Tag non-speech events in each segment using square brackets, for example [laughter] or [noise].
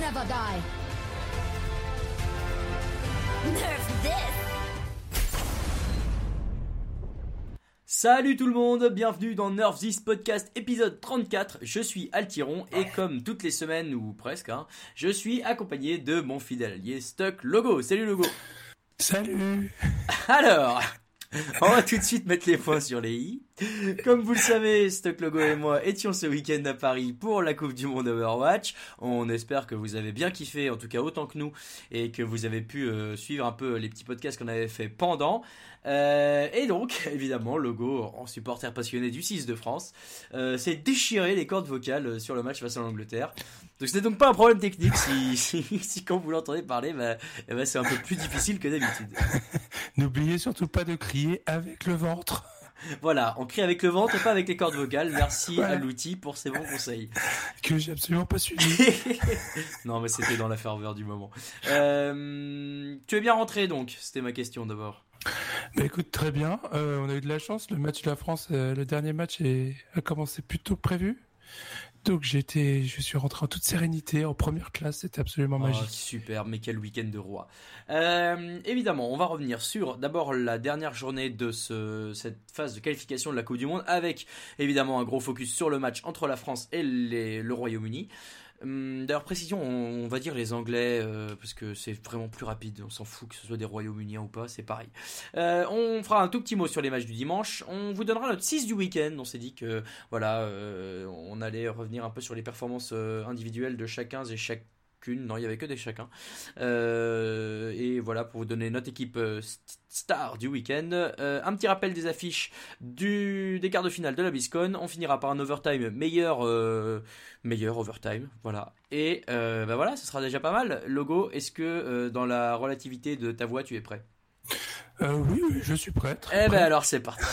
never die. Nerf this! Salut tout le monde, bienvenue dans Nerf This Podcast épisode 34. Je suis Altiron et comme toutes les semaines ou presque, hein, je suis accompagné de mon fidèle allié Stuck Logo. Salut Logo. Salut [laughs] Alors, on va tout de suite mettre les points sur les i. Comme vous le savez, Stock Logo et moi étions ce week-end à Paris pour la Coupe du Monde Overwatch. On espère que vous avez bien kiffé, en tout cas autant que nous, et que vous avez pu euh, suivre un peu les petits podcasts qu'on avait fait pendant. Euh, et donc, [laughs] évidemment, Logo, en supporter passionné du 6 de France, euh, s'est déchiré les cordes vocales sur le match face à l'Angleterre. Donc ce n'est donc pas un problème technique si, [laughs] si, si quand vous l'entendez parler, bah, eh ben, c'est un peu plus difficile que d'habitude. [laughs] N'oubliez surtout pas de crier avec le ventre. Voilà, on crie avec le ventre et pas avec les cordes vocales. Merci à l'outil pour ses bons conseils. Que j'ai absolument pas suivi. non, mais c'était dans la ferveur du moment. Euh, tu es bien rentré donc C'était ma question d'abord. Bah écoute, très bien. Euh, on a eu de la chance. Le match de la France, euh, le dernier match est, a commencé plus tôt que prévu. Donc j'étais, je suis rentré en toute sérénité en première classe, c'était absolument Oh, magique. super, mais quel week-end de roi. Euh, évidemment, on va revenir sur d'abord la dernière journée de ce, cette phase de qualification de la Coupe du Monde, avec évidemment un gros focus sur le match entre la France et les- le Royaume-Uni. Hum, D'ailleurs, précision, on, va dire les Anglais, euh, parce que c'est vraiment plus rapide, on s'en fout que ce soit des Royaumes-Unis ou pas, c'est pareil. Euh, on fera un tout petit mot sur les matchs du dimanche, on vous donnera notre 6 du week-end, on s'est dit que voilà, euh, on allait revenir un peu sur les performances individuelles de chacun et non, il y avait que des chacun. Euh, et voilà, pour vous donner notre équipe euh, st- star du week-end, Euh, un petit rappel des affiches du, des quarts de finale de la BISCON, on finira par un overtime meilleur, euh, meilleur overtime, voilà. Et bah voilà, ce sera déjà pas mal. Logo, est-ce que dans la relativité de ta voix, tu es prêt? Oui, oui, je suis prêt. Eh ben alors c'est parti.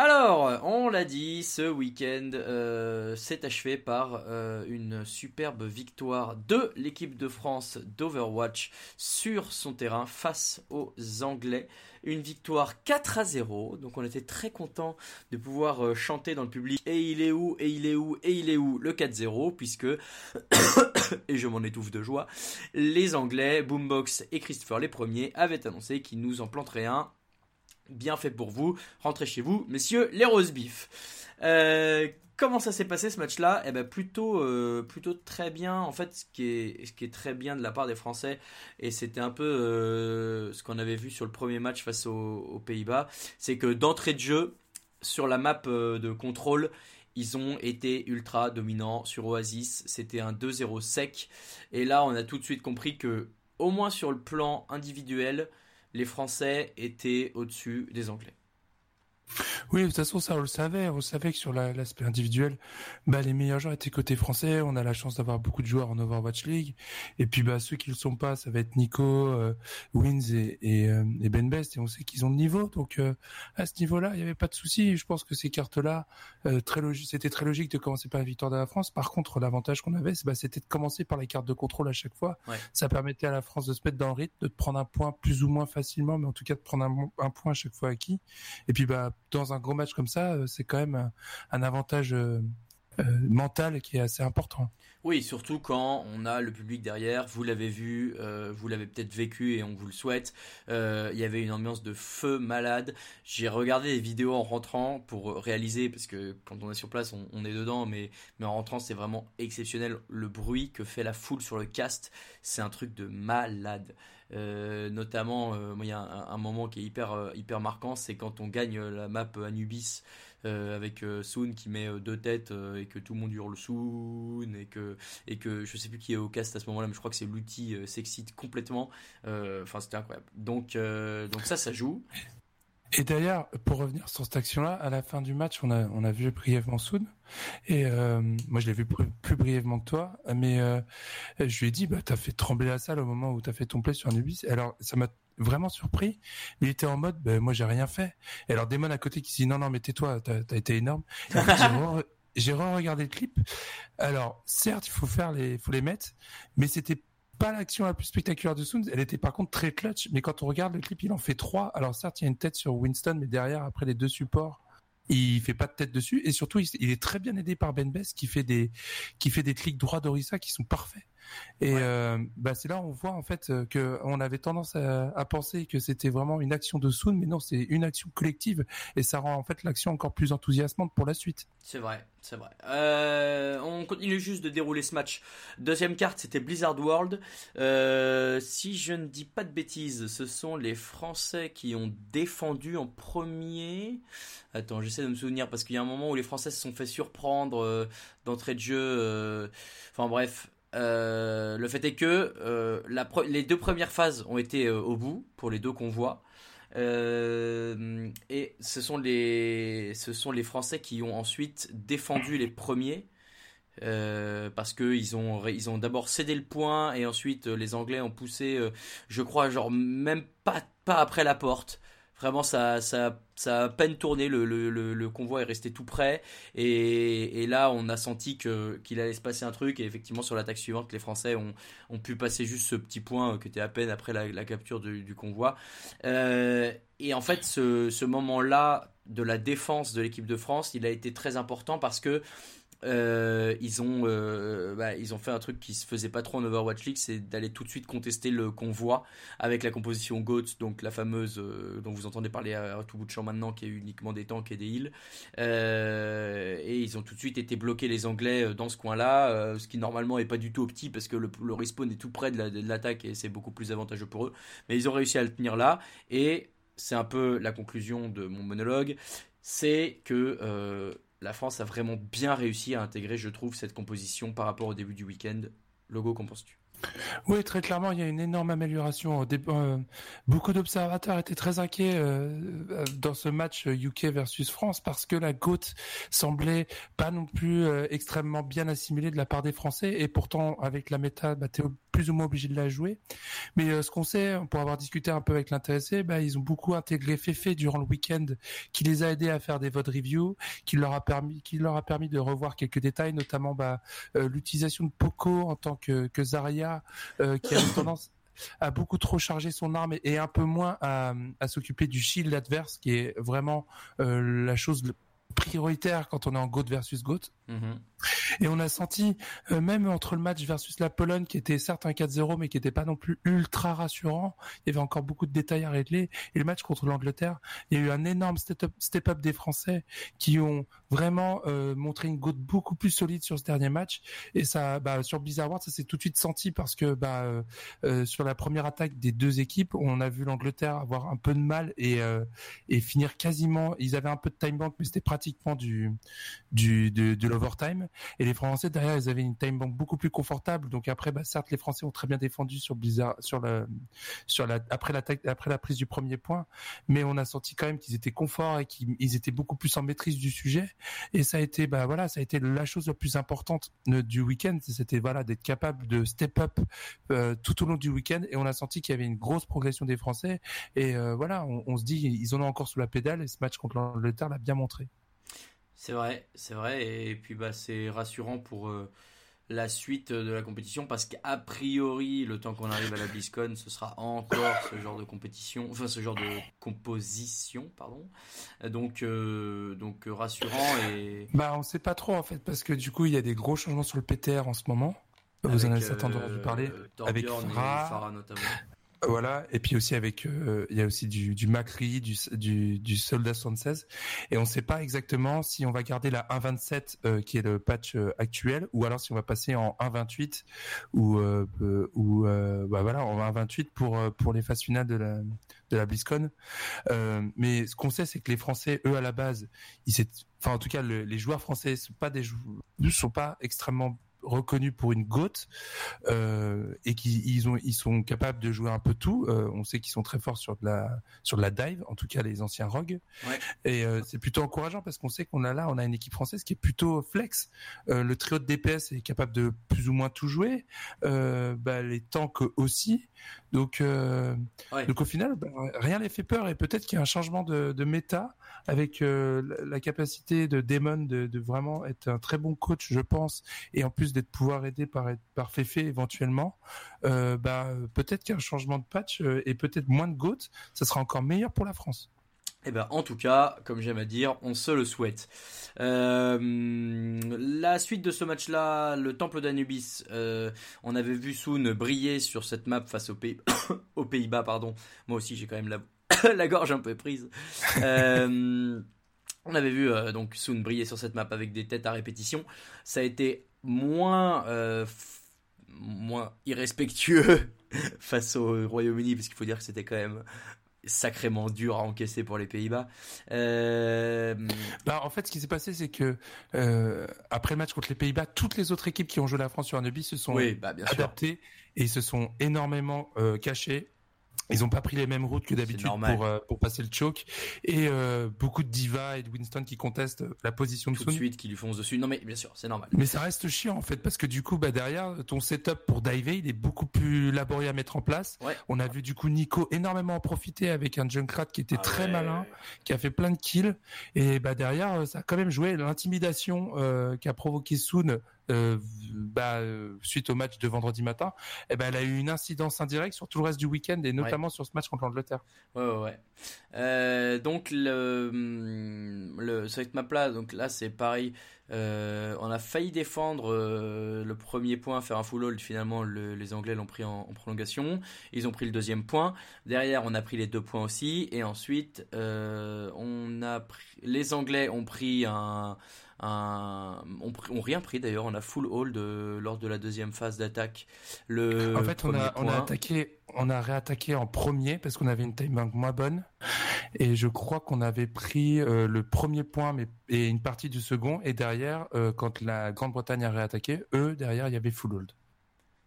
Alors, on l'a dit, ce week-end euh, s'est achevé par euh, une superbe victoire de l'équipe de France d'Overwatch sur son terrain face aux Anglais. Une victoire 4 à 0, donc on était très content de pouvoir euh, chanter dans le public et il est où, et il est où, et il est où le 4-0, puisque, [coughs] et je m'en étouffe de joie, les Anglais, Boombox et Christopher les premiers avaient annoncé qu'ils nous en planteraient un bien fait pour vous. Rentrez chez vous, messieurs les rose beef. Euh, comment ça s'est passé ce match-là? Eh ben plutôt, euh, plutôt très bien. En fait, ce qui est, très bien de la part des Français, et c'était un peu euh, ce qu'on avait vu sur le premier match face aux, aux Pays-Bas, c'est que d'entrée de jeu sur la map de contrôle. Ils ont été ultra dominants sur Oasis. C'était un 2-0 sec. Et là, on a tout de suite compris que, au moins sur le plan individuel, les Français étaient au-dessus des Anglais. Oui, de toute façon, ça, on le savait. On savait que sur la- l'aspect individuel, bah, les meilleurs joueurs étaient côté français. On a la chance d'avoir beaucoup de joueurs en Overwatch League. Et puis, bah, ceux qui le sont pas, ça va être Nico, euh, Wins et, et, euh, et Ben Best. Et on sait qu'ils ont le niveau. Donc, euh, à ce niveau-là, il n'y avait pas de souci. Je pense que ces cartes-là, très logique, c'était très logique de commencer par la victoire de la France. Par contre, l'avantage qu'on avait, bah, c'était de commencer par les cartes de contrôle à chaque fois. Ouais. Ça permettait à la France de se mettre dans le rythme, de prendre un point plus ou moins facilement, mais en tout cas de prendre un, un point à chaque fois acquis. Et puis, bah, dans un gros match comme ça, euh, c'est quand même un, un avantage euh, euh, mental qui est assez important. Oui, surtout quand on a le public derrière, vous l'avez vu, euh, vous l'avez peut-être vécu et on vous le souhaite. Euh, il y avait une ambiance de feu malade. J'ai regardé des vidéos en rentrant pour réaliser, parce que quand on est sur place, on, est dedans, mais en rentrant, c'est vraiment exceptionnel. Le bruit que fait la foule sur le cast, c'est un truc de malade. Euh, notamment, euh, il y a un, moment qui est hyper, euh, hyper marquant, c'est quand on gagne la map Anubis avec euh, Soon qui met deux têtes et que tout le monde hurle Soon et que et que je sais plus qui est au cast à ce moment-là, mais je crois que c'est l'outil s'excite complètement. Enfin, c'était incroyable. Donc, donc ça, ça joue. Et d'ailleurs, pour revenir sur cette action-là, à la fin du match, on a, on a vu brièvement Soon. Et euh, moi, je l'ai vu plus, brièvement que toi. Mais euh, je lui ai dit, bah, t'as fait trembler la salle au moment où t'as fait ton play sur Anubis. Alors, ça m'a vraiment surpris. Il était en mode, bah, moi, j'ai rien fait. Et alors, Damon à côté qui dit, non, non, mais tais-toi, t'as as été énorme. J'ai re-regardé le clip. Alors, certes, il faut faire les, faut les mettre, mais c'était pas l'action la plus spectaculaire de Soons. Elle était par contre très clutch. Mais quand on regarde le clip, il en fait trois. Alors certes, il y a une tête sur Winston, mais derrière, après les deux supports, il fait pas de tête dessus. Et surtout, il, est très bien aidé par Ben Bess qui fait des qui fait des clics droits d'Orissa qui sont parfaits. Et euh, bah c'est là on voit en fait euh, que on avait tendance à, à penser que c'était vraiment une action de Soon, mais non, c'est une action collective et ça rend en fait l'action encore plus enthousiasmante pour la suite. C'est vrai, c'est vrai. Euh, on continue juste de dérouler ce match. Deuxième carte, c'était Blizzard World. Euh, si je ne dis pas de bêtises, ce sont les Français qui ont défendu en premier. Attends, j'essaie de me souvenir parce qu'il y a un moment où les Français se sont fait surprendre d'entrée de jeu. Enfin bref, euh, le fait est que euh, les deux premières phases ont été euh, au bout pour les deux convois. et ce sont, les, Français qui ont ensuite défendu les premiers. parce qu'ils ont, ils ont d'abord cédé le point et ensuite les Anglais ont poussé, je crois, genre même pas après la porte. Vraiment, ça, ça, ça a à peine tourné. Le, le, le, convoi est resté tout près. Et, et là, on a senti qu'il allait se passer un truc. Et effectivement, sur l'attaque suivante, les Français ont, ont pu passer juste ce petit point euh, qui était à peine après la, capture du, du convoi. Euh, et en fait, ce, ce moment-là de la défense de l'équipe de France, il a été très important parce que euh, ils ont euh, bah, ils ont fait un truc qui se faisait pas trop en Overwatch League, c'est d'aller tout de suite contester le convoi avec la composition GOAT, donc la fameuse euh, dont vous entendez parler à, tout bout de champ maintenant, qui est uniquement des tanks et des heals. et ils ont tout de suite été bloqués les Anglais dans ce coin-là, ce qui normalement est pas du tout opti parce que le, respawn est tout près de l'attaque et c'est beaucoup plus avantageux pour eux. Mais ils ont réussi à le tenir là et c'est un peu la conclusion de mon monologue, c'est que la France a vraiment bien réussi à intégrer, je trouve, cette composition par rapport au début du week-end. Logo, qu'en penses-tu? Oui, très clairement, il y a une énorme amélioration. Euh, beaucoup d'observateurs étaient très inquiets euh, dans ce match UK versus France parce que la GOAT semblait pas non plus euh, extrêmement bien assimilée de la part des Français et pourtant avec la méta, bah, plus ou moins obligé de la jouer. Mais ce qu'on sait, pour avoir discuté un peu avec l'intéressé, bah, ils ont beaucoup intégré Fefe durant le week-end qui les a aidés à faire des votes review, qui leur a permis, qui leur a permis de revoir quelques détails, notamment bah, l'utilisation de Poco en tant que, que Zarya euh, qui a tendance à beaucoup trop charger son arme et, un peu moins à, s'occuper du shield adverse, qui est vraiment euh, la chose prioritaire quand on est en GOAT versus GOAT. Mhm. Et on a senti, euh, même entre le match versus la Pologne, qui était certes un 4-0, mais qui n'était pas non plus ultra rassurant, il y avait encore beaucoup de détails à régler. Et le match contre l'Angleterre, il y a eu un énorme step-up des Français qui ont vraiment euh, montré une goutte beaucoup plus solide sur ce dernier match. Et ça, bah, sur Blizzard World, ça s'est tout de suite senti parce que bah, euh, sur la première attaque des deux équipes, on a vu l'Angleterre avoir un peu de mal et, finir quasiment. Ils avaient un peu de time bank, mais c'était pratiquement du, du de, de l'overtime. Et les Français derrière, ils avaient une time bank beaucoup plus confortable. Donc après, bah, certes, les Français ont très bien défendu sur Blizzard, sur la, sur la, après l'attaque, après la prise du premier point, mais on a senti quand même qu'ils étaient confort et qu'ils étaient beaucoup plus en maîtrise du sujet. Et ça a été, bah voilà, ça a été la chose la plus importante euh, du week-end. C'était voilà d'être capable de step up euh, tout au long du week-end. Et on a senti qu'il y avait une grosse progression des Français. Et euh, voilà, on, on se dit, ils en ont encore sous la pédale. Et ce match contre l'Angleterre l'a bien montré. C'est vrai, c'est vrai, et puis bah c'est rassurant pour euh, la suite de la compétition parce qu'a priori, le temps qu'on arrive à la BlizzCon, ce sera encore ce genre de compétition, enfin ce genre de composition, pardon. Donc euh, donc rassurant et. Bah on sait pas trop en fait parce que du coup il y a des gros changements sur le PTR en ce moment. Vous en avez certainement entendu parler avec Farah notamment. Voilà, et puis aussi avec, euh, il y a aussi du, Macri, du, du, du Soldat 76, et on ne sait pas exactement si on va garder la 1.27 euh, qui est le patch euh, actuel, ou alors si on va passer en 1.28 ou ou bah voilà en 1.28 pour pour les phases finales de la de la BlizzCon. mais ce qu'on sait, c'est que les Français, eux à la base, enfin en tout cas les joueurs français sont pas des ne sont pas extrêmement reconnus pour une gote euh, et qu'ils ont ils sont capables de jouer un peu tout. Euh, on sait qu'ils sont très forts sur de la sur de la dive, en tout cas les anciens rogues. Et euh, c'est plutôt encourageant parce qu'on sait qu'on a là on a une équipe française qui est plutôt flex. le trio de DPS est capable de plus ou moins tout jouer. Bah, les tanks aussi. Donc donc au final bah, rien les fait peur et peut-être qu'il y a un changement de, de méta avec la capacité de Damon de, vraiment être un très bon coach, je pense, et en plus d'être pouvoir aidé par par Fefe éventuellement, bah peut-être qu'un changement de patch et peut-être moins de goat, ça sera encore meilleur pour la France. Eh ben, en tout cas, comme j'aime à dire, on se le souhaite. Euh, la suite de ce match-là, le Temple d'Anubis, euh, on avait vu Soon briller sur cette map face aux, Pays [coughs] aux Pays-Bas. Pardon. Moi aussi, j'ai quand même la, [coughs] la gorge un peu prise. Euh, on avait vu donc Soon briller sur cette map avec des têtes à répétition. Ça a été moins moins irrespectueux [laughs] face au Royaume-Uni, parce qu'il faut dire que c'était quand même sacrément dur à encaisser pour les Pays-Bas. Euh... Bah, en fait, ce qui s'est passé, c'est que euh, après le match contre les Pays-Bas, toutes les autres équipes qui ont joué la France sur un se sont bah, adaptées et se sont énormément euh, cachées ils n'ont pas pris les mêmes routes que d'habitude pour, euh, pour passer le choke. Et euh, beaucoup de Diva et de Winston qui contestent la position de Tout de suite, qui lui foncent dessus. Non mais bien sûr, c'est normal. Mais ça reste chiant en fait, parce que du coup, bah, derrière, ton setup pour diver, il est beaucoup plus laborieux à mettre en place. On a vu du coup Nico énormément en profiter avec un Junkrat qui était ah très malin, qui a fait plein de kills. Et bah derrière, ça a quand même joué l'intimidation euh, qu'a provoqué Soon euh, bah, euh, suite au match de vendredi matin, eh ben, elle a eu une incidence indirecte sur tout le reste du week-end et notamment sur ce match contre l'Angleterre. Ouais, ouais, ouais. Euh, donc, le, le, cette map-là, donc là, c'est pareil. on a failli défendre le premier point, faire un full hold. Finalement, les Anglais l'ont pris en, prolongation. Ils ont pris le deuxième point. Derrière, on a pris les deux points aussi. Et ensuite, on a pris, les Anglais ont pris un un, on, rien pris d'ailleurs, on a full hold lors de la deuxième phase d'attaque. Le en fait, on a, on a attaqué, on a réattaqué en premier parce qu'on avait une time bank moins bonne. Et je crois qu'on avait pris euh, le premier point mais et une partie du second. Et derrière euh, quand la Grande-Bretagne a réattaqué, eux derrière il y avait full hold.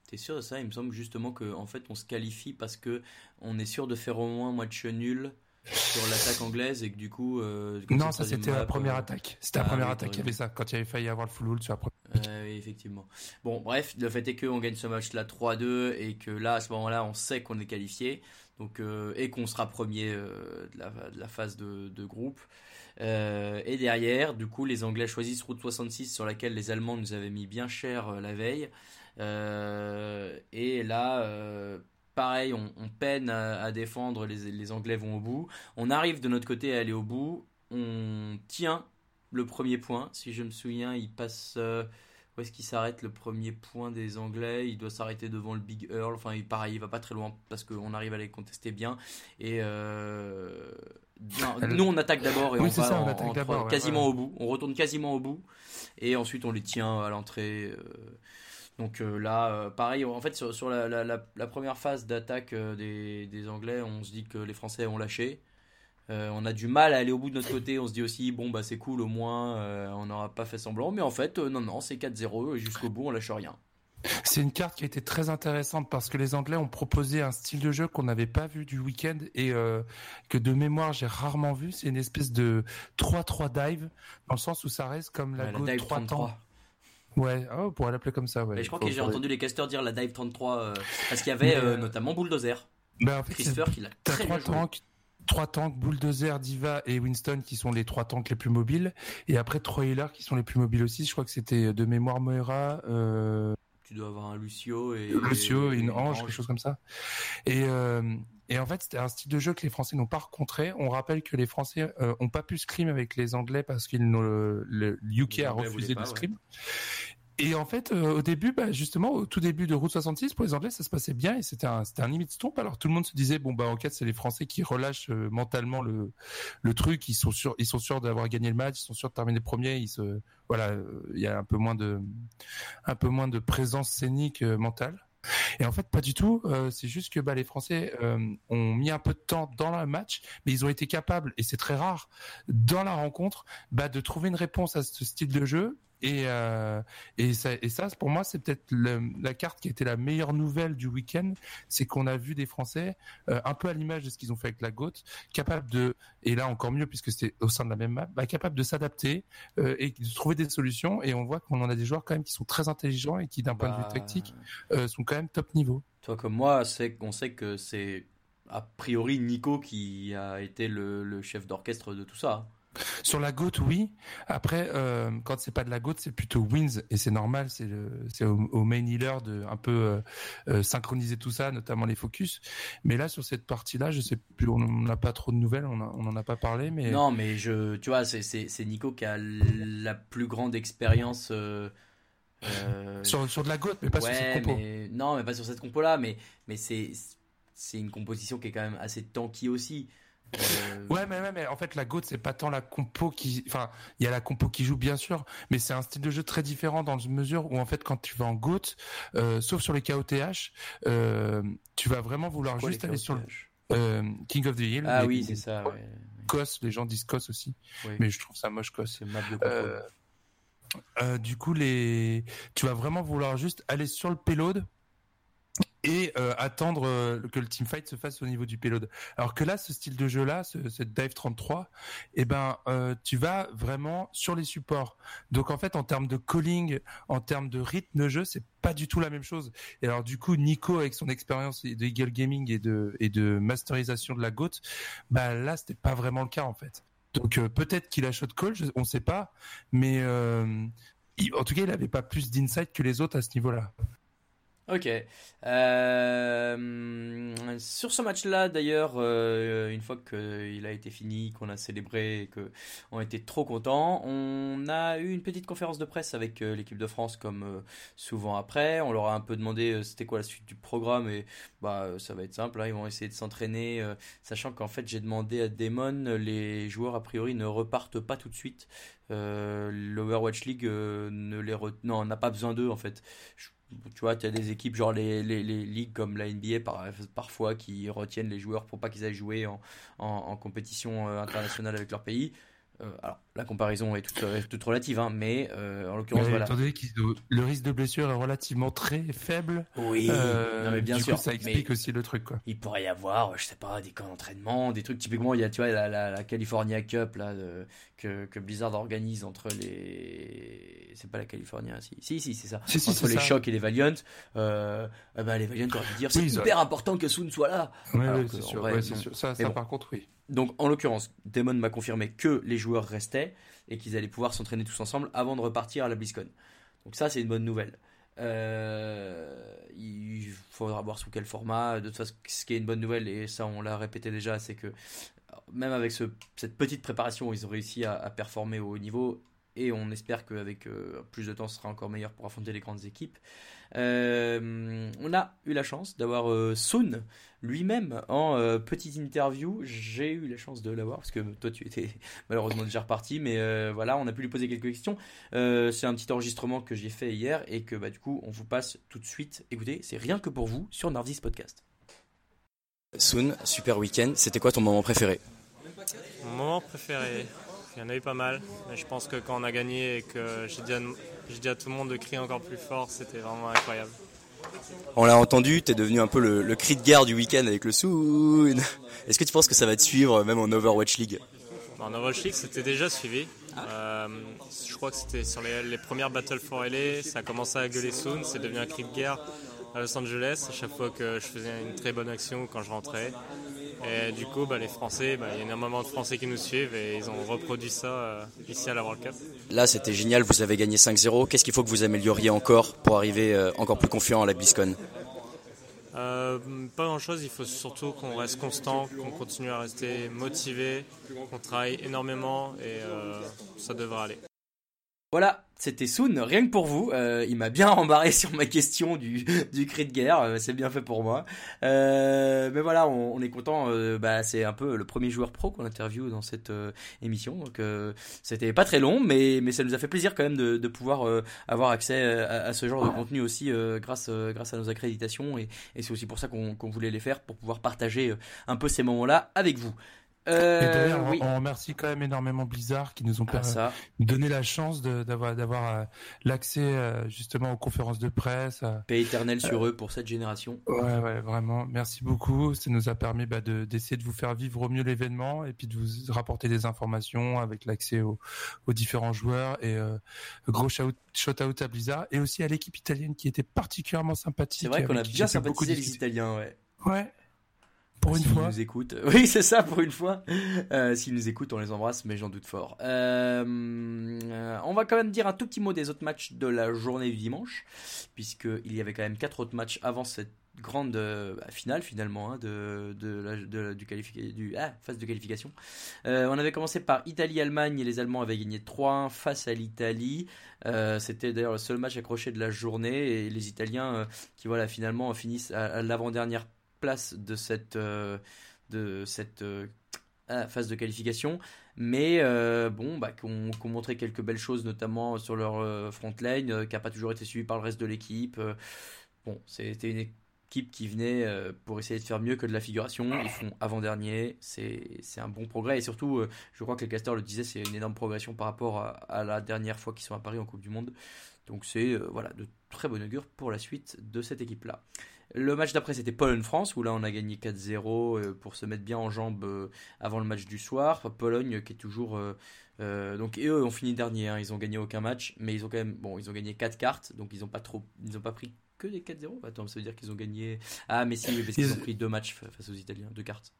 T'es sûr de ça? Il me semble justement que en fait on se qualifie parce que on est sûr de faire au moins match nul sur l'attaque anglaise et que du coup. Euh, non, ça c'était la première euh, attaque. C'était la ah première attaque qui avait ça, quand il avait failli avoir le full hold sur la première. Euh, oui, effectivement. Bon, bref, le fait est qu'on gagne ce match-là 3-2 et que là, à ce moment-là, on sait qu'on est qualifié donc, et qu'on sera premier de la, de, la, phase de, de groupe. et derrière, du coup, les Anglais choisissent route 66 sur laquelle les Allemands nous avaient mis bien cher la veille. et là, pareil, on, peine à, défendre, les, Anglais vont au bout. On arrive de notre côté à aller au bout. On tient le premier point. Si je me souviens, il passe. Euh, où est-ce qu'il s'arrête le premier point des Anglais? Il doit s'arrêter devant le Big Earl. Enfin, il, pareil, il va pas très loin parce qu'on arrive à les contester bien. Et euh, nous, on attaque d'abord et on va quasiment au bout. On retourne quasiment au bout et ensuite on les tient à l'entrée. Euh, donc euh, là, euh, pareil, en fait, sur, la, première phase d'attaque euh, des, Anglais, on se dit que les Français ont lâché. on a du mal à aller au bout de notre côté. On se dit aussi, bon, bah c'est cool, au moins, on n'aura pas fait semblant. Mais en fait, non, non, c'est 4-0 et jusqu'au bout, on lâche rien. C'est une carte qui a été très intéressante parce que les Anglais ont proposé un style de jeu qu'on n'avait pas vu du week-end et que de mémoire j'ai rarement vu. C'est une espèce de 3-3 dive dans le sens où ça reste comme la, ouais, 3 temps. Ouais, oh, on pourrait l'appeler comme ça. Ouais. je crois que j'ai entendu les casteurs dire la Dive 33 euh, parce qu'il y avait euh, notamment Bulldozer. Bah, en fait, Christopher qui l'a très trois tanks, trois tanks, Bulldozer, Diva et Winston qui sont les trois tanks les plus mobiles. Et après healers qui sont les plus mobiles aussi. Je crois que c'était de mémoire Moira. Euh... Tu dois avoir un Lucio et Lucio et, une Ange, quelque chose comme ça. Et euh, et en fait, c'était un style de jeu que les Français n'ont pas rencontré. On rappelle que les Français euh, ont pas pu scrim avec les Anglais parce qu'ils le, le UK a refusé de scrim. Et en fait, euh, au début, bah, justement, au tout début de Route 66, pour les Anglais, ça se passait bien et c'était un, c'était un limite stomp. Alors tout le monde se disait, bon bah en fait, c'est les Français qui relâchent euh, mentalement le, le truc. Ils sont sûrs, ils sont sûrs d'avoir gagné le match, ils sont sûrs de terminer premier. Ils se, voilà, il y a un peu moins de, un peu moins de présence scénique mentale. Et en fait, pas du tout. Euh, c'est juste que bah, les Français euh, ont mis un peu de temps dans le match, mais ils ont été capables, et c'est très rare, dans la rencontre, bah, de trouver une réponse à ce style de jeu et, euh, et, ça, et ça, pour moi, c'est peut-être la carte qui a été la meilleure nouvelle du week-end, c'est qu'on a vu des Français, euh, un peu à l'image de ce qu'ils ont fait avec la Goat, capables de, et là encore mieux puisque c'était au sein de la même map, bah, capables de s'adapter euh, et de trouver des solutions. Et on voit qu'on en a des joueurs quand même qui sont très intelligents et qui, d'un point de vue bah, tactique, sont quand même top niveau. Toi comme moi, on sait que c'est a priori Nico qui a été le, le chef d'orchestre de tout ça. Sur la GOAT, oui. Après, euh, quand c'est pas de la GOAT, c'est plutôt wins et c'est normal. C'est c'est au, au, main healer de un peu euh, euh, synchroniser tout ça, notamment les focus. Mais là, sur cette partie-là, je sais plus, on n'a pas trop de nouvelles, on, a, on en a pas parlé, mais non, mais je, tu vois, c'est c'est Nico qui a la plus grande expérience. Euh, sur, sur de la GOAT, mais pas sur cette compo. Mais, non, mais pas sur cette compo-là, mais mais c'est c'est une composition qui est quand même assez tanky aussi. Euh... Ouais, mais, mais en fait, la GOAT, c'est pas tant la compo qui. Enfin, il y a la compo qui joue, bien sûr, mais c'est un style de jeu très différent dans une mesure où, en fait, quand tu vas en GOAT, euh, sauf sur les KOTH, euh, tu vas vraiment vouloir quoi, juste aller sur le. Euh, King of the Hill. Ah oui, c'est ça. Ouais. Kos, les gens disent Kos aussi, Oui. mais je trouve ça moche Kos. C'est map de Euh, euh, du coup, les, tu vas vraiment vouloir juste aller sur le payload et euh, attendre euh, que le teamfight se fasse au niveau du payload. Alors que là, ce style de jeu-là, ce, cette Dive 33, eh ben, euh, tu vas vraiment sur les supports. Donc en fait, en termes de calling, en termes de rythme de jeu, c'est pas du tout la même chose. Et alors du coup, Nico, avec son expérience de Eagle Gaming et de, et de masterisation de la GOAT, bah là, c'était pas vraiment le cas en fait. Donc euh, peut-être qu'il a shot call, je, on sait pas, mais euh, il, en tout cas, il avait pas plus d'insight que les autres à ce niveau-là. Ok. Euh, sur ce match-là, d'ailleurs, euh, une fois qu'il a été fini, qu'on a célébré et qu'on était trop contents, on a eu une petite conférence de presse avec euh, l'équipe de France, comme euh, souvent après. On leur a un peu demandé euh, c'était quoi la suite du programme et bah ça va être simple. Hein, ils vont essayer de s'entraîner, euh, sachant qu'en fait j'ai demandé à Damon, les joueurs a priori ne repartent pas tout de suite. Euh, L'Overwatch League ne les re... non n'a pas besoin d'eux en fait. Tu vois, tu as des équipes, genre les, ligues comme la NBA par, parfois qui retiennent les joueurs pour pas qu'ils aillent jouer en compétition euh, internationale avec leur pays. Euh, alors, la comparaison est toute, toute relative, hein, mais euh, en l'occurrence, voilà. Étant donné que le risque de blessure est relativement très faible, Oui, euh, non, mais bien du sûr. coup, ça explique mais aussi le truc. Quoi. il pourrait y avoir, je sais pas, des camps d'entraînement, des trucs. Typiquement, il y a, tu vois, la, la, la California Cup là, de- que, que Blizzard organise entre les. C'est pas la California, si. Si, si, c'est ça. Si, si, entre les ça. Chocs et les Valiant. Euh, eh ben, les Valiant auraient dire c'est Oui, hyper important que Soon soit là. Ouais, que, c'est sûr. ouais, sûr. Ça, ça bon. par contre, oui. Donc, en l'occurrence, Damon m'a confirmé que les joueurs restaient et qu'ils allaient pouvoir s'entraîner tous ensemble avant de repartir à la BlizzCon. Donc, ça, c'est une bonne nouvelle. Euh, il faudra voir sous quel format. De toute façon, ce qui est une bonne nouvelle, et ça, on l'a répété déjà, c'est que même avec ce- cette petite préparation, ils ont réussi à, à performer au haut niveau. Et on espère qu'avec euh, plus de temps, ce sera encore meilleur pour affronter les grandes équipes. Euh, on a eu la chance d'avoir euh, Sun lui-même en euh, petite interview. J'ai eu la chance de l'avoir parce que toi tu étais [laughs] malheureusement déjà reparti, mais euh, voilà, on a pu lui poser quelques questions. Euh, c'est un petit enregistrement que j'ai fait hier et que bah, du coup on vous passe tout de suite. Écoutez, c'est rien que pour vous sur Nardis Podcast. Soon, super week-end. C'était quoi ton moment préféré? Mon moment préféré, il y en a eu pas mal, mais je pense que quand on a gagné et que j'ai dit, à- j'ai dit à tout le monde de crier encore plus fort, c'était vraiment incroyable. On l'a entendu, t'es devenu un peu le, le cri de guerre du week-end avec le Soon. Est-ce que tu penses que ça va te suivre même en Overwatch League? En Overwatch League, c'était déjà suivi. Euh, je crois que c'était sur les, les premières Battle for LA, ça a commencé à gueuler soon, c'est devenu un cri de guerre à Los Angeles à chaque fois que je faisais une très bonne action quand je rentrais. Et du coup, bah, les Français, bah, il y a énormément de Français qui nous suivent et ils ont reproduit ça euh, ici à la World Cup. Là, c'était génial, vous avez gagné 5-0. Qu'est-ce qu'il faut que vous amélioriez encore pour arriver euh, encore plus confiant à la BlizzCon? Euh, pas grand chose, il faut surtout qu'on reste constant, qu'on continue à rester motivé, qu'on travaille énormément et euh, ça devrait aller. Voilà, c'était Soon, rien que pour vous. Euh, il m'a bien [laughs] rembarré sur ma question du, cri de guerre, euh, c'est bien fait pour moi. Euh, mais voilà, on, est content. bah, c'est un peu le premier joueur pro qu'on interviewe dans cette émission. Donc c'était pas très long, mais, ça nous a fait plaisir quand même de, pouvoir avoir accès à, ce genre de contenu aussi grâce, à nos accréditations. Et, c'est aussi pour ça qu'on voulait les faire, pour pouvoir partager un peu ces moments-là avec vous. Et Euh, d'ailleurs, oui. on, remercie quand même énormément Blizzard qui nous ont Ah, donné la chance d'avoir d'avoir euh, l'accès euh, justement aux conférences de presse. Paix éternelle sur eux pour cette génération. Ouais, ouais, vraiment. Merci beaucoup. Ça nous a permis bah, de- d'essayer de vous faire vivre au mieux l'événement et puis de vous rapporter des informations avec l'accès aux, aux différents joueurs et gros shout, shout out à Blizzard et aussi à l'équipe italienne qui était particulièrement sympathique. C'est vrai qu'on a bien sympathisé les. Italiens, ouais. Ouais. Pour une S'ils fois. nous écoutent. [laughs] Oui, c'est ça, pour une fois. Euh, S'ils nous écoutent, on les embrasse, mais j'en doute fort. Euh, euh, on va quand même dire un tout petit mot des autres matchs de la journée du dimanche, puisqu'il y avait quand même quatre autres matchs avant cette grande bah, finale, finalement, hein, de, de, la, de la- du ah, phase de qualification. Euh, on avait commencé par Italie-Allemagne, et les Allemands avaient gagné 3-1 face à l'Italie. Euh, C'était d'ailleurs le seul match accroché de la journée, et les Italiens, euh, qui voilà, finalement finissent à, à l'avant-dernière place de cette, euh, euh, ah, phase de qualification. Mais euh, bon, bah, qui ont montré quelques belles choses, notamment sur leur front line, qui n'a pas toujours été suivi par le reste de l'équipe. Bon, c'était une équipe qui venait pour essayer de faire mieux que de la figuration. Ils font avant-dernier, c'est un bon progrès. Et surtout, je crois que les casteurs le disaient, c'est une énorme progression par rapport à, la dernière fois qu'ils sont à Paris en Coupe du Monde. Donc c'est voilà, de très bon augure pour la suite de cette équipe-là. Le match d'après, c'était Pologne-France, où là, on a gagné 4-0 euh, pour se mettre bien en jambes euh, avant le match du soir. Pologne qui est toujours... euh, donc, et eux ont fini dernier, hein, ils ont gagné aucun match, mais ils ont quand même... Bon, ils ont gagné 4 cartes, donc ils n'ont pas trop... Ils ont pas pris que des 4-0 Attends, ça veut dire qu'ils ont gagné... Ah, mais si, oui, parce qu'ils Ils- ont pris deux matchs fa- face aux Italiens, deux cartes.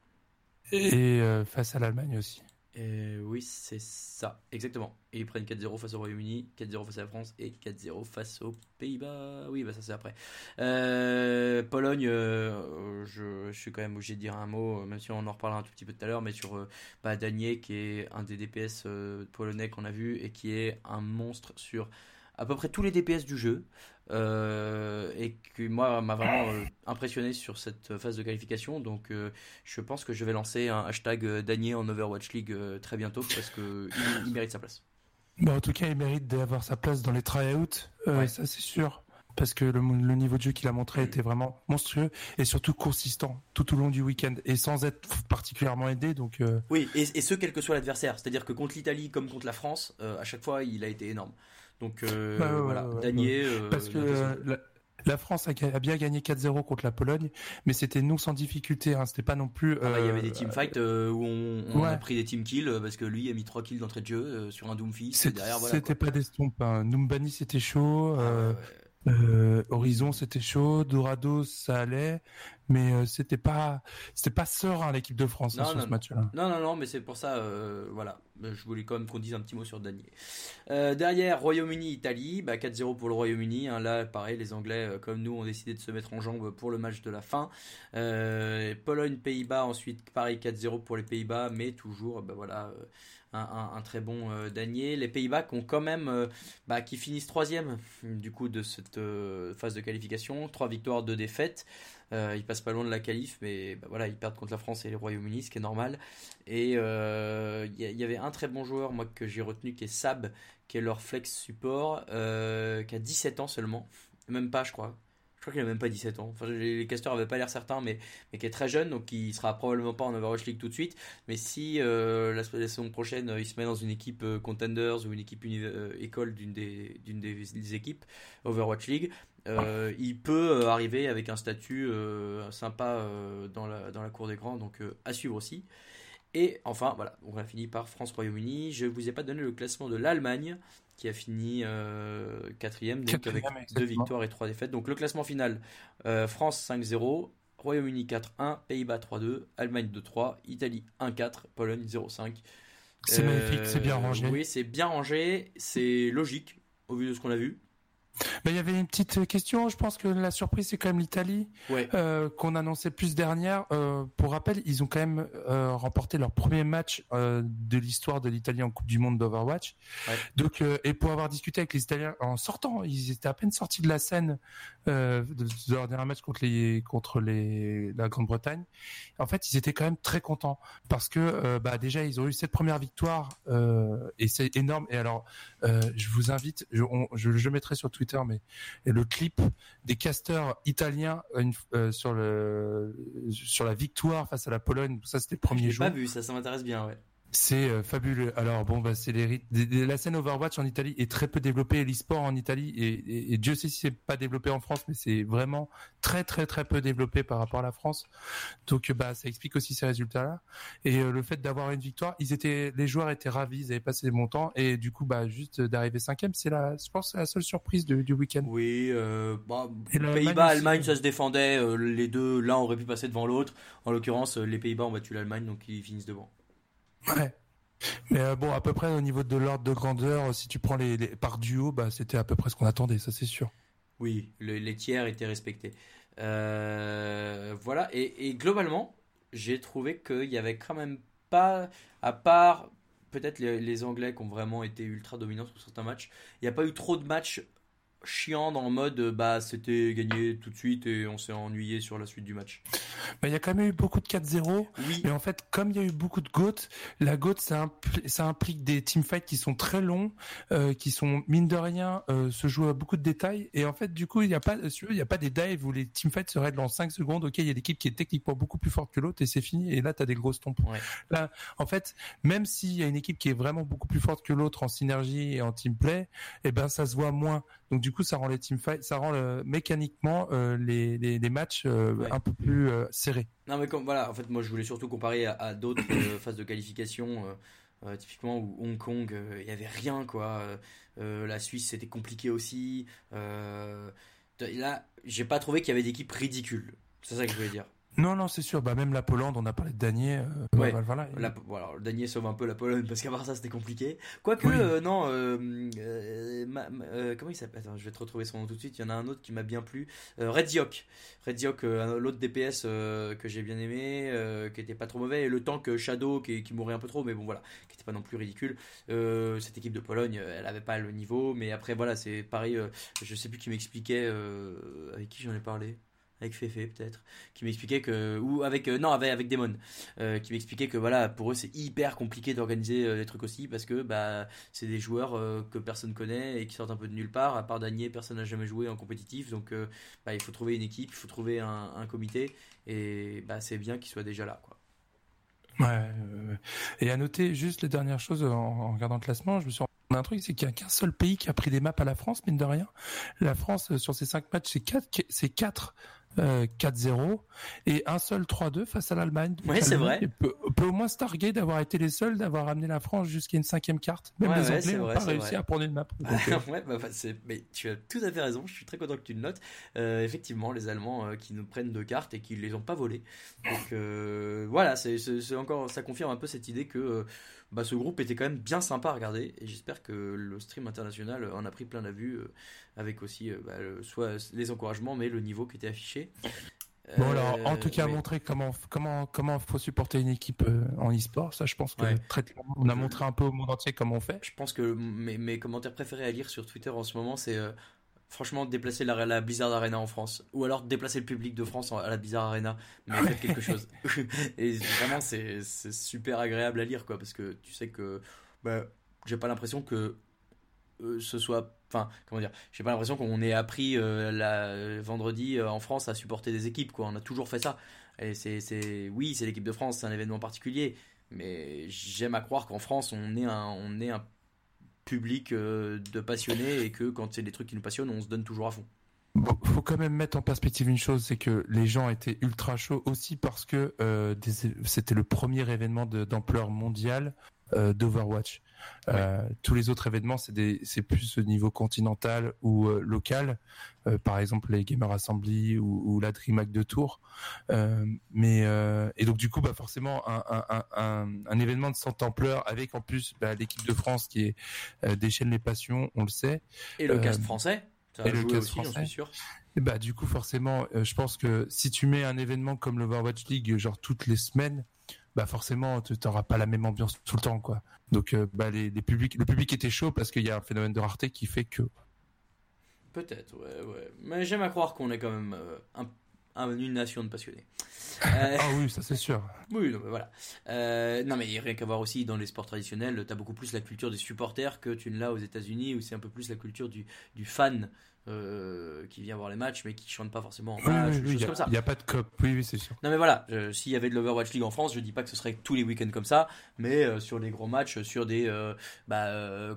Et euh, face à l'Allemagne aussi. Euh, oui, c'est ça, exactement. Et ils prennent 4-0 face au Royaume-Uni, 4-0 face à la France et 4-0 face aux Pays-Bas. Oui, bah ça c'est après. Euh, Pologne, euh, je, suis quand même obligé de dire un mot, euh, même si on en reparlera un tout petit peu tout à l'heure, mais sur bah, Danier, qui est un des DPS polonais qu'on a vu et qui est un monstre sur à peu près tous les DPS du jeu. Euh, et qui moi m'a vraiment euh, impressionné sur cette phase de qualification donc euh, je pense que je vais lancer un hashtag Danier en Overwatch League très bientôt parce que il, il mérite sa place. Bah, en tout cas, il mérite d'avoir sa place dans les tryouts, Ouais. ça c'est sûr. Parce que le, le niveau de jeu qu'il a montré était vraiment monstrueux et surtout consistant tout au long du week-end et sans être particulièrement aidé. Donc, Oui, et, et ce quel que soit l'adversaire, c'est-à-dire que contre l'Italie comme contre la France, à chaque fois il a été énorme. Donc euh, Ouais, ouais, voilà, ouais, ouais, Danier. euh, parce que euh, la, la France a, bien gagné 4-0 contre la Pologne, mais c'était non sans difficulté. Hein, c'était pas non plus. Ah bah, il y euh, avait des teamfights euh, où on, on a pris des team kills euh, parce que lui a mis 3 kills d'entrée de jeu euh, sur un Doomfist. voilà, C'était pas des stompes. Hein. Numbani c'était chaud. Ah, euh, Horizon c'était chaud, Dorado ça allait, mais euh, c'était pas c'était pas serein l'équipe de France hein, Non, sur ce match-là. Non, non, non, mais c'est pour ça, euh, voilà. Je voulais quand même qu'on dise un petit mot sur Danier. Derrière, Royaume-Uni-Italie, bah, 4-0 pour le Royaume-Uni. hein. là, pareil, les Anglais, comme nous, ont décidé de se mettre en jambe pour le match de la fin. Euh, Pologne-Pays-Bas, ensuite, pareil, 4-0 pour les Pays-Bas, mais toujours, bah, voilà. Un, très bon euh. Les Pays-Bas qui ont quand même, euh, bah, qui finissent troisième du coup de cette euh, phase de qualification, trois victoires, deux défaites. Euh, ils passent pas loin de la qualif, mais bah, voilà, ils perdent contre la France et le Royaume-Uni, ce qui est normal. Et il y, y avait un très bon joueur, moi, que j'ai retenu, qui est Sab, qui est leur flex support, qui a 17 ans seulement. Même pas, je crois. Je crois qu'il a même pas 17 ans. Enfin, les, casteurs avaient pas l'air certains, mais, mais qui est très jeune, donc il sera probablement pas en Overwatch League tout de suite. Mais si euh, la, la saison prochaine, euh, il se met dans une équipe euh, Contenders ou une équipe euh, école d'une des, des, équipes Overwatch League, il peut arriver avec un statut sympa dans, la, dans la cour des grands, donc à suivre aussi. Et enfin, voilà, on a fini par France-Royaume-Uni. Je vous ai pas donné le classement de l'Allemagne, qui a fini euh, quatrième, donc avec deux victoires et trois défaites. Donc le classement final, euh, France 5-0, Royaume-Uni 4-1, Pays-Bas 3-2, Allemagne 2-3, Italie 1-4, Pologne 0-5. C'est Euh, magnifique, c'est bien rangé. Oui, c'est bien rangé, c'est logique au vu de ce qu'on a vu. Il y avait une petite question. Je pense que la surprise c'est quand même l'Italie Ouais. euh, qu'on annonçait plus dernière. Euh, pour rappel, ils ont quand même euh, remporté leur premier match de l'histoire de l'Italie en Coupe du Monde d'Overwatch. Ouais. Donc, et pour avoir discuté avec les Italiens en sortant, ils étaient à peine sortis de la scène de, de leur dernier match contre les contre les la Grande-Bretagne. En fait, ils étaient quand même très contents parce que bah déjà ils ont eu cette première victoire et c'est énorme. Et alors, je vous invite, je, on- je, je mettrai sur Twitter, mais et le clip des casteurs italiens une- euh, sur le sur la victoire face à la Pologne. Ça, c'était le premier jour. pas vu, ça, ça m'intéresse bien, ouais. C'est euh, fabuleux. Alors bon, bah, c'est les, la scène Overwatch en Italie est très peu développée, l'e-sport en Italie et, et, Dieu sait si c'est pas développé en France, mais c'est vraiment très très très peu développé par rapport à la France. Donc bah ça explique aussi ces résultats-là et euh, le fait d'avoir une victoire, ils étaient, les joueurs étaient ravis, ils avaient passé des bons temps et du coup bah juste d'arriver cinquième, c'est la, je pense la seule surprise du week-end. Oui, euh, bah, Pays-Bas, Allemagne, ça se défendait, euh, les deux l'un aurait pu passer devant l'autre. En l'occurrence, les Pays-Bas ont battu l'Allemagne, donc ils finissent devant. Ouais. Mais euh, bon, à peu près au niveau de l'ordre de grandeur, si tu prends les, par duo, bah, c'était à peu près ce qu'on attendait, ça c'est sûr. Oui, les tiers étaient respectés. Euh, voilà, et, globalement, j'ai trouvé qu'il y avait quand même pas, à part peut-être les, les, Anglais qui ont vraiment été ultra dominants sur certains matchs, il n'y a pas eu trop de matchs chiant dans le mode bah c'était gagné tout de suite et on s'est ennuyé sur la suite du match. Bah, il y a quand même eu beaucoup de 4-0. Oui. Mais en fait, comme il y a eu beaucoup de GOAT, la GOAT ça, ça, implique des teamfights qui sont très longs, euh, qui sont mine de rien euh, se jouent à beaucoup de détails et en fait du coup il n'y a pas il y a pas des dives où les teamfights se règlent en 5 secondes. OK, il y a l'équipe qui est techniquement beaucoup plus forte que l'autre et c'est fini et là tu as des grosses tombes. Là en fait, même s'il y a une équipe qui est vraiment beaucoup plus forte que l'autre en synergie et en team play, et eh ben ça se voit moins. Donc du coup, ça rend les teamfights, ça rend euh, mécaniquement euh, les, les, matchs euh, un peu plus serrés. Non mais comme voilà, en fait, moi je voulais surtout comparer à, d'autres [coughs] phases de qualification. typiquement où Hong Kong, il y avait rien quoi. la Suisse, c'était compliqué aussi. là, j'ai pas trouvé qu'il y avait d'équipes ridicules. C'est ça que je voulais dire. Non, non, c'est sûr. Bah, même la Pologne, on a parlé de Danier. Euh, ouais. voilà. voilà, Danier sauve un peu la Pologne parce qu'à part ça, c'était compliqué. Quoique, euh, non, euh, euh, comment il s'appelle? Attends, je vais te retrouver son nom tout de suite. Il y en a un autre qui m'a bien plu. Red Diok. Red Diok, l'autre DPS que j'ai bien aimé, qui était pas trop mauvais. Et le tank Shadow qui, qui mourait un peu trop, mais bon, voilà, qui était pas non plus ridicule. cette équipe de Pologne, elle avait pas le niveau. Mais après, voilà, c'est pareil. je sais plus qui m'expliquait avec qui j'en ai parlé avec Fefe peut-être, qui m'expliquait que ou avec euh, non avec avec euh, qui m'expliquait que voilà pour eux c'est hyper compliqué d'organiser euh, des trucs aussi parce que bah c'est des joueurs que personne connaît et qui sortent un peu de nulle part. À part Daniel, personne n'a jamais joué en compétitif, donc bah, il faut trouver une équipe, il faut trouver un, comité et bah c'est bien qu'ils soient déjà là quoi. Ouais, et à noter juste les dernières choses en, regardant le classement, je me suis rendu un truc, c'est qu'il n'y a qu'un seul pays qui a pris des maps à la France, mine de rien. La France, sur ces cinq matchs, c'est quatre, c'est quatre 4-0 euh, et un seul 3-2 face à l'Allemagne. Oui, c'est vrai. Peut, peut, au moins se targuer d'avoir été les seuls d'avoir amené la France jusqu'à une cinquième carte. Même les Anglais n'ont pas réussi à prendre une map. [laughs] Euh. ouais, bah, mais tu as tout à fait raison. Je suis très content que tu le notes. Euh, effectivement, les Allemands euh, qui nous prennent deux cartes et qui les ont pas volées. Donc voilà, c'est encore ça confirme un peu cette idée que bah, ce groupe était quand même bien sympa à regarder et j'espère que le stream international en a pris plein la vue euh, avec aussi euh, bah, soit les encouragements mais le niveau qui était affiché. [laughs] Bon alors, en tout cas, montrer comment comment comment faut supporter une équipe euh, en e-sport, ça je pense que très on a montré un peu au monde entier comment on fait. Je pense que mes, mes commentaires préférés à lire sur Twitter en ce moment, c'est franchement déplacer la, la, Blizzard Arena en France ou alors déplacer le public de France à la Blizzard Arena mais faites quelque chose. [laughs] Et vraiment c'est super agréable à lire quoi parce que tu sais que bah, j'ai pas l'impression que euh, ce soit enfin comment dire j'ai pas l'impression qu'on ait appris euh, la vendredi euh, en France à supporter des équipes quoi. On a toujours fait ça. Et c'est oui c'est l'équipe de France c'est un événement particulier mais j'aime à croire qu'en France on est un on est un public euh, de passionnés et que quand c'est des trucs qui nous passionnent, on se donne toujours à fond. Bon, faut quand même mettre en perspective une chose, c'est que les gens étaient ultra chauds aussi parce que euh, c'était le premier événement d'ampleur mondiale euh, d'Overwatch. Euh, tous les autres événements, c'est plus au niveau continental ou euh, local, euh, par exemple les Gamer Assembly ou, ou la DreamHack de Tours. mais et donc du coup, bah forcément un, un, un, un, événement de cette ampleur avec en plus bah, l'équipe de France qui est déchaîne les passions, on le sait. Et le cast français. Ça et le cast français. Suis sûr. Et bah du coup forcément, je pense que si tu mets un événement comme l'Overwatch League genre toutes les semaines, bah forcément tu n'auras pas la même ambiance tout le temps quoi. Donc euh, bah les, les, publics, le public était chaud parce qu'il y a un phénomène de rareté qui fait que. Peut-être, ouais, ouais. Mais j'aime à croire qu'on est quand même euh, un, une nation de passionnés. [laughs] Euh, ah oui, ça c'est sûr. Oui, non, mais voilà. non, mais rien qu'à voir aussi dans les sports traditionnels, tu as beaucoup plus la culture des supporters que tu ne l'as aux États-Unis où c'est un peu plus la culture du, du fan euh, qui vient voir les matchs, mais qui chante pas forcément en Oui, match, oui, ou oui, choses il y a- comme ça. il n'y a, pas de cop. Oui, oui, c'est sûr. Non mais voilà, euh, s'il y avait de l'Overwatch League en France, je dis pas que ce serait tous les week-ends comme ça, mais euh, sur des gros matchs, sur des, euh, bah,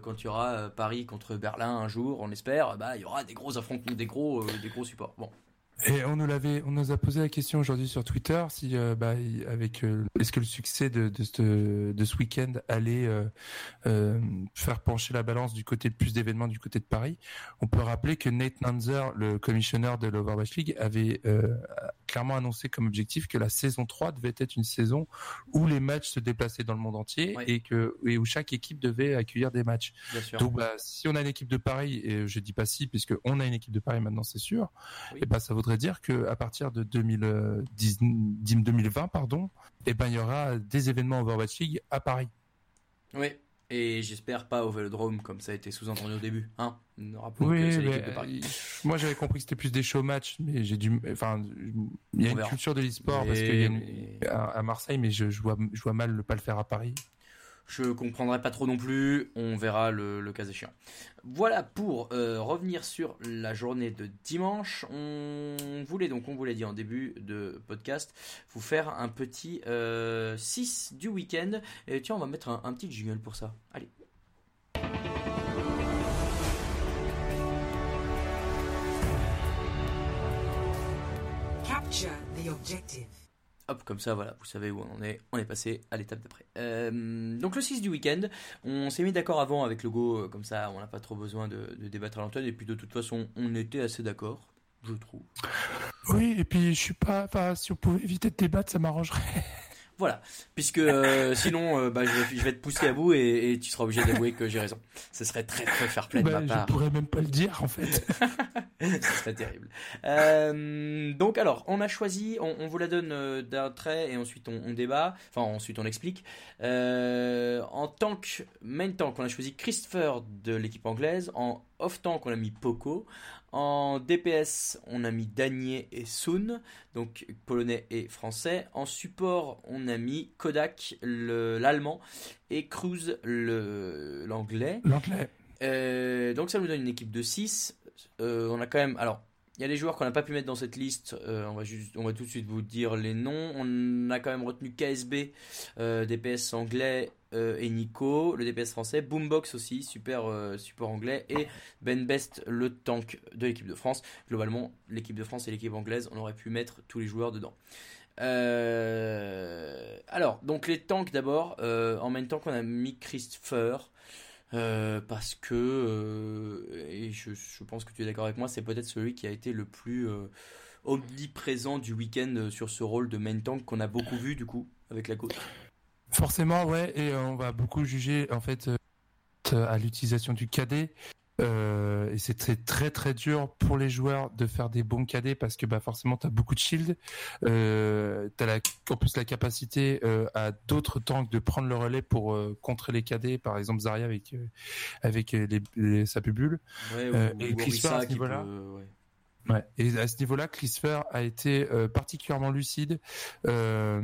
quand il y aura Paris contre Berlin un jour, on espère, bah il y aura des gros affrontements, des gros, des gros supports. Bon, Et on nous l'avait, on nous a posé la question aujourd'hui sur Twitter si, euh, bah, avec, euh, est-ce que le succès de, de ce, de ce week-end allait euh, faire pencher la balance du côté de plus d'événements du côté de Paris. On peut rappeler que Nate Nanzer, le commissionneur de l'Overwatch League, avait clairement annoncé comme objectif que la saison 3 devait être une saison où les matchs se déplaçaient dans le monde entier et que et où chaque équipe devait accueillir des matchs. bien sûr. Donc, bah, si on a une équipe de Paris, et je dis pas si, puisque on a une équipe de Paris maintenant, c'est sûr, Oui. et ben, ça voudrait dire que à partir de 2010, 2020, pardon, et ben, il y aura des événements Overwatch League à Paris. Oui, et j'espère pas au Vélodrome comme ça a été sous-entendu au début, hein. Rappelons que Oui, c'est mais, l'équipe de Paris. euh, moi j'avais compris que c'était plus des show matchs, mais j'ai dû, enfin, il y a une culture de l'e-sport Mais- parce qu'il y a une- mais- à, à Marseille, mais je, je vois, je vois mal ne pas le faire à Paris. Je comprendrai pas trop non plus, on verra le, cas échéant. Voilà pour euh, revenir sur la journée de dimanche. On voulait donc, on vous l'a dit en début de podcast, vous faire un petit 6 du week-end. Et tiens, on va mettre un, un petit jingle pour ça. Allez. Capture the objective. Hop, comme ça, voilà, vous savez où on en est. On est passé à l'étape d'après. Euh, donc le 6 du week-end, on s'est mis d'accord avant avec le Go, euh, comme ça on n'a pas trop besoin de, débattre à l'antenne. Et puis de toute façon, on était assez d'accord, je trouve. Oui, et puis je suis pas, enfin, si on pouvait éviter de débattre, ça m'arrangerait. [laughs] Voilà, puisque euh, sinon euh, bah, je, vais, je vais te pousser à bout et, et tu seras obligé d'avouer que j'ai raison. Ce serait très très fair play de Bah, ma je part. pourrais même pas le dire en fait. [laughs] Ce serait terrible. Euh, donc alors, on a choisi, on, on vous la donne d'un trait et ensuite on, on débat, enfin ensuite on explique. En tank, main tank, on a choisi Christopher de l'équipe anglaise. En off tank, on a mis Poco. En DPS, on a mis Danier et Sun, donc polonais et français. En support, on a mis Kodak, le- l'allemand, et Cruz, le- l'anglais. L'anglais. Euh, donc ça nous donne une équipe de 6. on a quand même... Alors, il y a des joueurs qu'on n'a pas pu mettre dans cette liste. euh, on, va juste, on va tout de suite vous dire les noms. On a quand même retenu KSB, euh, DPS anglais euh, et Nico, le DPS français. Boombox aussi, super support anglais. Et Ben Best, le tank de l'équipe de France. Globalement, l'équipe de France et l'équipe anglaise, on aurait pu mettre tous les joueurs dedans. Alors, donc les tanks d'abord. En même temps qu'on a mis Christopher. Euh, parce que, euh, et je, pense que tu es d'accord avec moi, c'est peut-être celui qui a été le plus euh, omniprésent du week-end sur ce rôle de main tank qu'on a beaucoup vu du coup avec la côte. Forcément, ouais, et on va beaucoup juger en fait à l'utilisation du cadet. Euh, et c'est très, très dur pour les joueurs de faire des bons cadets parce que bah forcément tu as beaucoup de shield, euh, tu as la, en plus la capacité euh, à d'autres tanks de prendre le relais pour euh, contrer les cadets, par exemple Zarya avec euh, avec les, les, sa bubule. Ouais, ou, et à ce niveau-là ouais. Ouais. Et à ce niveau-là, a été particulièrement lucide, euh,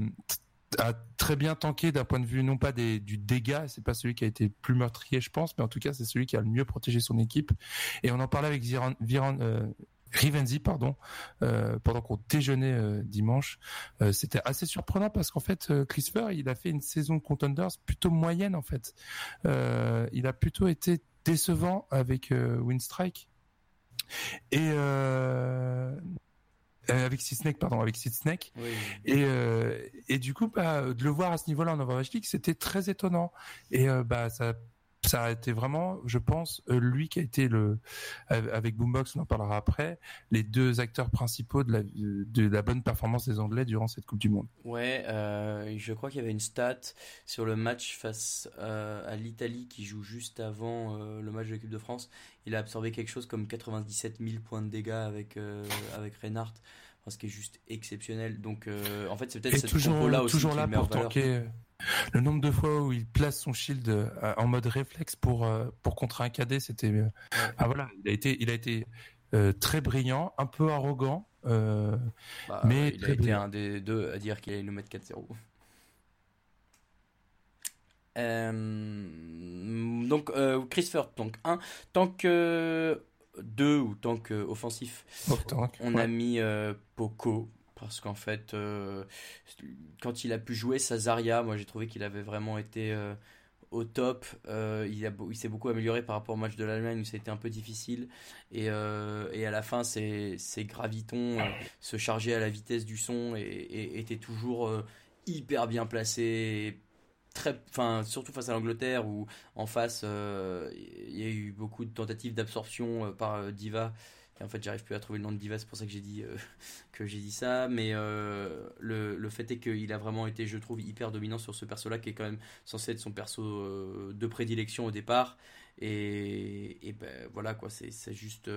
a très bien tanké d'un point de vue non pas des, du dégât, c'est pas celui qui a été plus meurtrier, je pense, mais en tout cas c'est celui qui a le mieux protégé son équipe. Et on en parlait avec Viran, euh, Rivenzi, pardon, euh, pendant qu'on déjeunait euh, dimanche. Euh, C'était assez surprenant parce qu'en fait, euh, Christopher, il a fait une saison de Contenders plutôt moyenne en fait. Euh, il a plutôt été décevant avec Winstrike. Et euh, avec Seed Snake, pardon, avec Seed Snake. Oui. Et, euh, et du coup, bah, de le voir à ce niveau-là en Overwatch League, c'était très étonnant. Et euh, bah, ça, ça a été vraiment, je pense, euh, lui qui a été le, avec Boombox, on en parlera après, les deux acteurs principaux de la, de la bonne performance des Anglais durant cette Coupe du Monde. Ouais, euh, je crois qu'il y avait une stat sur le match face euh, à l'Italie qui joue juste avant euh, le match de l'équipe de France. Il a absorbé quelque chose comme 97 000 points de dégâts avec, avec Reinhardt, enfin, ce qui est juste exceptionnel. Donc en fait, c'est peut-être Et cette toujours, compo-là aussi toujours là pour valeur. tanker. euh, Le nombre de fois où il place son shield euh, en mode réflexe pour euh, pour contrer un cadet, c'était euh, ah voilà, il a été il a été euh, très brillant, un peu arrogant. euh, Bah, Mais il a été un des deux à dire qu'il allait nous mettre 4-0. Euh, donc euh, Christopher, donc 1. Tant que deux ou tank offensif, Oh, tank, on ouais. a mis Poco. Parce qu'en fait, euh, quand il a pu jouer sa Zarya, moi j'ai trouvé qu'il avait vraiment été euh, au top. Euh, il il s'est beaucoup amélioré par rapport au match de l'Allemagne où c'était un peu difficile. Et, à la fin, ses, gravitons se chargeaient à la vitesse du son et, étaient toujours hyper bien placés. Très, surtout face à l'Angleterre où en face il y a eu beaucoup de tentatives d'absorption par Diva. En fait, j'arrive plus à trouver le nom de Diva, c'est pour ça que j'ai dit euh, [laughs] dit ça. Mais euh, le, le fait est qu'il a vraiment été, je trouve, hyper dominant sur ce perso-là qui est quand même censé être son perso euh, de prédilection au départ. Et, et ben voilà quoi, c'est juste.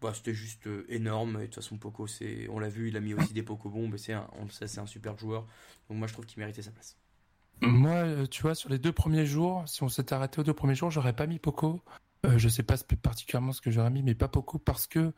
bah, c'était juste énorme. Et de toute façon, Poco, on l'a vu, il a mis aussi des Poco bombes. Et c'est un, c'est un super joueur. Donc moi, je trouve qu'il méritait sa place. Moi, tu vois, sur les deux premiers jours, si on s'était arrêté aux deux premiers jours, j'aurais pas mis Poco. Euh, je sais pas particulièrement ce que j'aurais mis, mais pas Poco parce que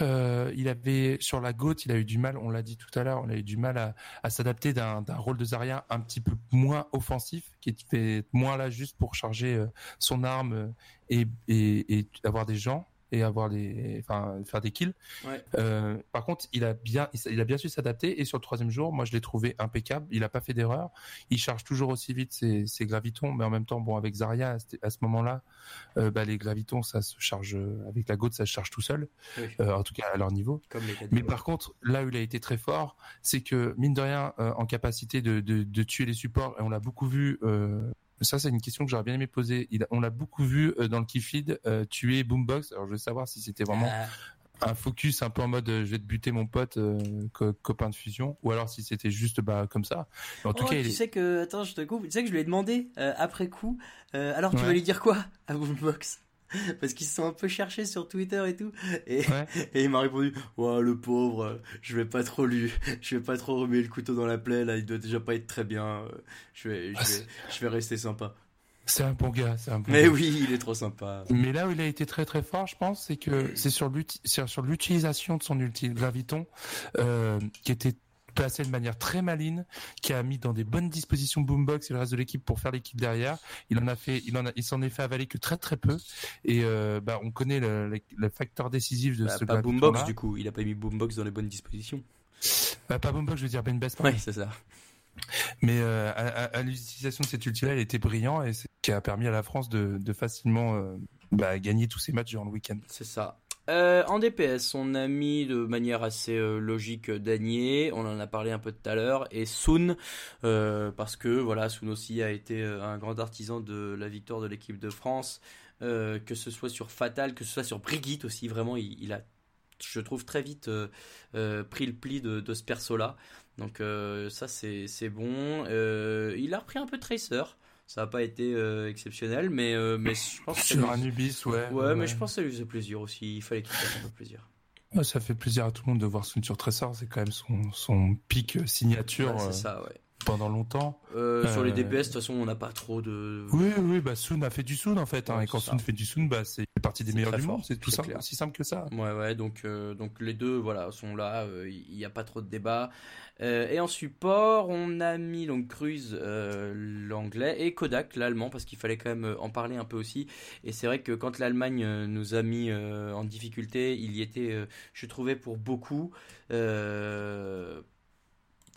euh, il avait sur la gauche, il a eu du mal. On l'a dit tout à l'heure, on a eu du mal à, s'adapter d'un d'un rôle de Zarya un petit peu moins offensif, qui était moins là juste pour charger euh, son arme euh, et, et, et avoir des gens et avoir les, enfin, faire des kills. Ouais. Euh, par contre, il a bien, il a bien su s'adapter et sur le troisième jour, moi je l'ai trouvé impeccable. Il a pas fait d'erreur. Il charge toujours aussi vite ses, ses gravitons, mais en même temps, bon, avec Zarya à ce, moment-là, euh, bah, les gravitons, ça se charge avec la goutte, ça se charge tout seul, Oui. euh, en tout cas à leur niveau. Comme les Mais par contre, là où il a été très fort, c'est que mine de rien, en capacité de, de, de tuer les supports, et on l'a beaucoup vu. Ça, c'est une question que j'aurais bien aimé poser. Il on l'a beaucoup vu euh, dans le Keyfeed euh, tuer Boombox. Alors, je veux savoir si c'était vraiment Ah, un focus un peu en mode euh, je vais te buter mon pote euh, co- copain de fusion ou alors si c'était juste bah comme ça Mais en tout Oh, cas tu il est... sais que attends je te coupe tu sais que je lui ai demandé euh, après coup alors tu Ouais. vas lui dire quoi à Boombox? [laughs] parce qu'ils se sont un peu cherchés sur Twitter et tout et, Ouais. [laughs] et il m'a répondu ouais le pauvre je vais pas trop lui [laughs] je vais pas trop remettre le couteau dans la plaie là il doit déjà pas être très bien euh, je vais je Ah, vais, je vais rester sympa c'est un bon gars c'est un bon mais gars. oui il est trop sympa mais là où il a été très très fort je pense c'est que c'est sur l'uti- sur sur l'utilisation de son ulti graviton euh, qui était placé de manière très maligne, qui a mis dans des bonnes dispositions Boombox et le reste de l'équipe pour faire l'équipe derrière. Il en a fait, il en a, il s'en est fait avaler que très très peu. Et euh, bah on connaît le, le- le facteur décisif de Bah, ce pas. Boombox du coup il a pas mis Boombox dans les bonnes dispositions Bah, pas Boombox, je veux dire Ben Bessman. ouais c'est ça Mais euh, à, à- à l'utilisation de cet ulti-là, il était brillant et c'est ce qui a permis à la France de, de facilement euh, bah, gagner tous ses matchs durant le week-end. C'est ça. Euh, en DPS, on a mis de manière assez euh, logique euh, Danier, on en a parlé un peu tout à l'heure, et Soon, parce que voilà, Soon aussi a été un grand artisan de la victoire de l'équipe de France, que ce soit sur Fatal, que ce soit sur Brigitte aussi, vraiment, il, a, je trouve, très vite pris le pli de, de ce perso-là. Donc ça, c'est bon. Il a repris un peu Tracer, ça n'a pas été euh, exceptionnel, mais, euh, mais je pense que ça Sur lui- Anubis, ouais. Ouais, mais je pense que ça lui faisait plaisir aussi. Il fallait qu'il fasse un peu plaisir. Ouais, ça fait plaisir à tout le monde de voir Sun sur Tressor. C'est quand même son, son pic signature c'est euh, ça, ouais. Pendant longtemps. Euh, Sur les Euh, DPS, de toute façon, on n'a pas trop de. Oui, oui, bah Sun a fait du Sun en fait. Hein, Ouais, et quand ça. fait du Sun, bah c'est partie des meilleurs du monde. C'est tout simple, clair. aussi simple que ça. Ouais, ouais, donc, euh, donc les deux voilà, sont là, il n'y a pas trop de débat. Et en support, on a mis donc Cruz, l'anglais, et Kodak, l'allemand, parce qu'il fallait quand même en parler un peu aussi. Et c'est vrai que quand l'Allemagne nous a mis en difficulté, il y était, je trouvais, pour beaucoup.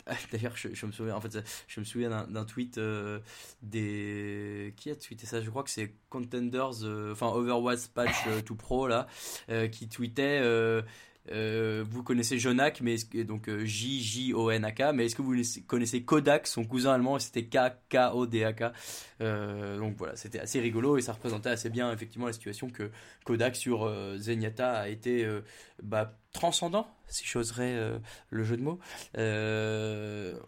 [laughs] D'ailleurs, je, me souviens, en fait, je me souviens d'un- tweet euh, des qui a tweeté ça? Je crois que c'est Contenders, euh, enfin Overwatch Patch euh, to Pro là, qui tweetait. Euh, vous connaissez Jonak, mais donc euh, J J O N A K, mais est-ce que vous connaissez- Kodak, son cousin allemand, c'était K K O D A K. Euh, donc voilà, c'était assez rigolo et ça représentait assez bien effectivement la situation que Kodak sur Zenyatta a été bah, transcendant, si j'oserais le jeu de mots,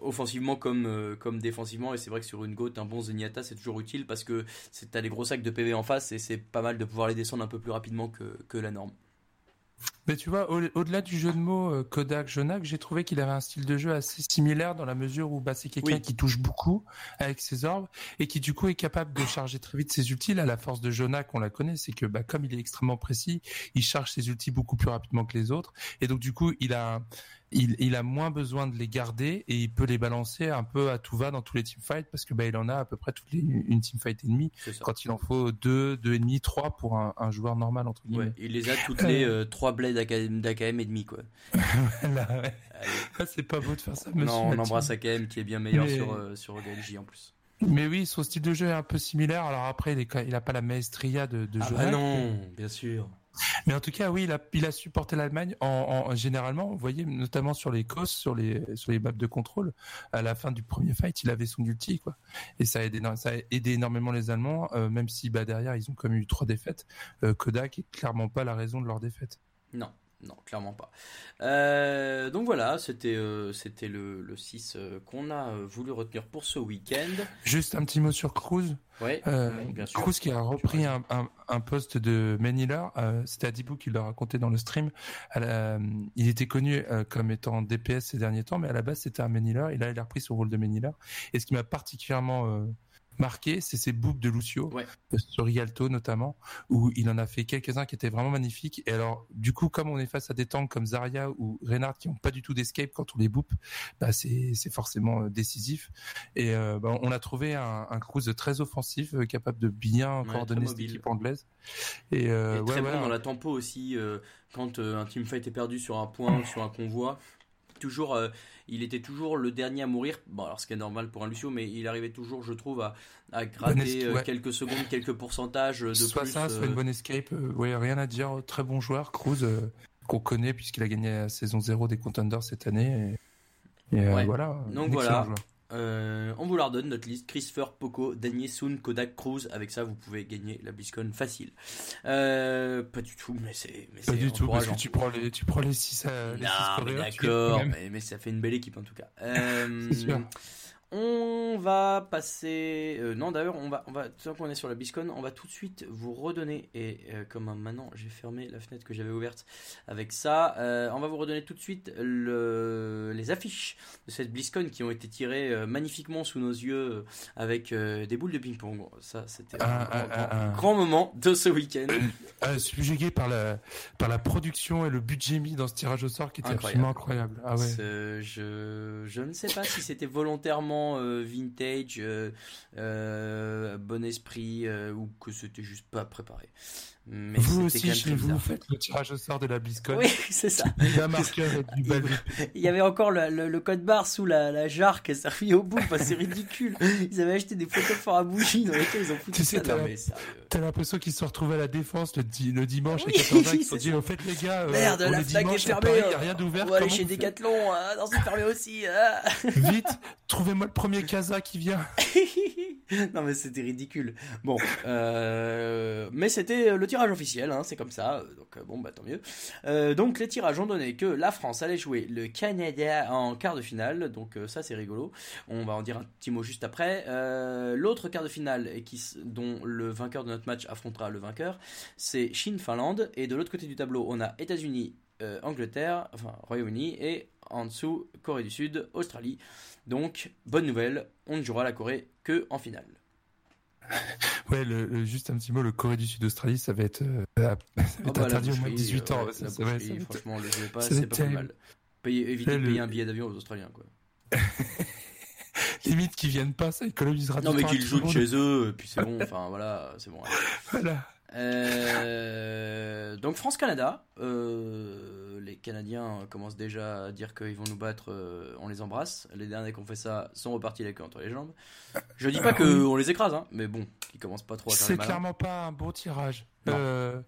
offensivement comme, comme défensivement. Et c'est vrai que sur une goat, un bon Zenyatta, c'est toujours utile parce que t'as des gros sacs de PV en face et c'est pas mal de pouvoir les descendre un peu plus rapidement que, que la norme. Mais tu vois, au- au-delà du jeu de mots euh, Kodak Jonak, j'ai trouvé qu'il avait un style de jeu assez similaire dans la mesure où bah, c'est quelqu'un Oui. qui touche beaucoup avec ses orbes et qui du coup est capable de charger très vite ses ultis. Là, la force de Jonak, on la connaît, c'est que bah, comme il est extrêmement précis, il charge ses ultis beaucoup plus rapidement que les autres et donc du coup il a il, il, a moins besoin de les garder et il peut les balancer un peu à tout va dans tous les teamfights parce que bah, il en a à peu près toutes les, une teamfight et demie quand il en faut deux, deux et demi, trois pour un, un joueur normal entre guillemets. Ouais, il les a toutes les euh, trois blades d'AKM et demi quoi. [laughs] voilà, ouais. Ah, c'est pas beau de faire ça. Monsieur non, on embrasse AKM qui est bien meilleur Mais... sur euh, sur en plus. Mais oui, son style de jeu est un peu similaire. Alors après, il, est, il a pas la maestria de, de ah jeu. Bah non, bien sûr. Mais en tout cas, oui, il a, supporté l'Allemagne en, en, généralement, vous voyez, notamment sur les cos, sur les, sur les maps de contrôle, à la fin du premier fight, il avait son ulti, quoi. Et ça a aidé, ça a aidé énormément les Allemands, euh, même si, bah, derrière, ils ont même eu trois défaites. Euh, Kodak est clairement pas la raison de leur défaite. Non. Non, clairement pas. Euh, donc voilà, c'était euh, c'était le, le 6 euh, qu'on a voulu retenir pour ce week-end. Juste un petit mot sur Cruz. Ouais, bien sûr. Cruz qui a repris un, un, un, poste de Maniller. c'était Adibou qui l'a raconté dans le stream. La, il était connu comme étant DPS ces derniers temps, mais à la base c'était un Maniller. Et là, il a repris son rôle de Maniller. Et ce qui m'a particulièrement marqué, c'est ces boops de Lucio ouais. sur Rialto notamment, où il en a fait quelques-uns qui étaient vraiment magnifiques. Et alors, du coup, comme on est face à des tanks comme Zarya ou Reynard qui n'ont pas du tout d'escape quand on les boupe, bah c'est c'est forcément euh, décisif. Et euh, bah, on a trouvé un, un cruise très offensif, euh, capable de bien ouais, coordonner cette équipe anglaise. Et, euh, et très ouais, bon dans la tempo aussi, euh, quand un teamfight est perdu sur un point, sur un convoi toujours, euh, il était toujours le dernier à mourir. Bon, alors ce qui est normal pour un Lucio, mais il arrivait toujours, je trouve, à, à gratter euh, ouais. quelques secondes, quelques pourcentages de soit plus. ça, euh... soit une bonne escape. ouais, rien à dire. Très bon joueur, Cruz, qu'on connaît puisqu'il a gagné la saison 0 des Contenders cette année. Et, et ouais. voilà. Donc voilà. Joueur. Euh, on vous la redonne, notre liste. Christopher, Poco, Daniel Soon, Kodak, Cruz. Avec ça, vous pouvez gagner la BlizzCon facile. Euh, pas du tout, mais c'est. Pas du tout, parce que tu prends les, tu prends les 6 à. Mais d'accord, mais, mais, ça fait une belle équipe en tout cas. Euh, [laughs] c'est sûr. On va passer. Euh, non, d'ailleurs, on va, on va, tant qu'on est sur la BlizzCon, on va tout de suite vous redonner. Et euh, comme maintenant j'ai fermé la fenêtre que j'avais ouverte avec ça, euh, on va vous redonner tout de suite le, les affiches de cette BlizzCon qui ont été tirées magnifiquement sous nos yeux avec des boules de ping-pong. Ça, c'était un, un, un, un, grand moment de ce week-end. Subjugué par la, par la production et le budget mis dans ce tirage au sort qui était incroyable. absolument incroyable. Ah ouais. Je, je ne sais pas si c'était volontairement euh, vintage, euh, euh, bon esprit, ou que c'était juste pas préparé. Mais vous aussi, chez vous, vous faites le tirage au sort de la BlizzCon. Oui, [laughs] c'est ça. Un marqueur et du [laughs] bal. Il y avait encore le, le, le code barre sous la, la jarre qui a servi au bout. Enfin, c'est ridicule. [laughs] Ils avaient acheté des photos fort à bougie dans lesquelles ils ont foutu tu sais, ça. T'as l'impression qu'ils se sont retrouvés à la défense le, di le dimanche oui, à 14 ans. Ils se sont dit, au fait, les gars, Merde, euh, la flag est fermée. Il n'y a rien d'ouvert. On va aller chez Decathlon. Euh, non, c'est fermé aussi. Euh. Vite, trouvez-moi le premier casa qui vient. non, mais c'était ridicule. Bon, euh, mais c'était le tirage officiel. Hein, c'est comme ça, donc bon bah tant mieux. Euh, donc les tirages ont donné que la France allait jouer le Canada en quart de finale, donc euh, ça c'est rigolo. On va en dire un petit mot juste après. Euh, L'autre quart de finale qui, dont le vainqueur de notre match affrontera le vainqueur, c'est Chine-Finlande, et de l'autre côté du tableau on a États-Unis, euh, Angleterre, enfin Royaume-Uni, et en dessous Corée du Sud, Australie. Donc bonne nouvelle, on ne jouera la Corée que en finale. [laughs] Ouais, le, le, juste un petit mot, le Corée du Sud Australie, ça va être, euh, [laughs] ça va être oh bah, interdit au moins de 18 ans. Ouais, ça, ça, ouais, ça franchement, le jouez pas, c'est pas mal. Payer, éviter de payer un billet d'avion aux Australiens, quoi. [laughs] Limite qu'ils viennent pas, ça économisera Non, mais qu'ils jouent de chez eux, et puis c'est bon, [laughs] enfin voilà, c'est bon. Voilà. Euh, donc France-Canada, euh, les Canadiens commencent déjà à dire qu'ils vont nous battre, euh, on les embrasse. Les derniers qui ont fait ça sont repartis les queues entre les jambes. Je dis pas qu'on les écrase, hein, mais bon, ils commencent pas trop à faire C'est clairement pas un bon tirage. Euh,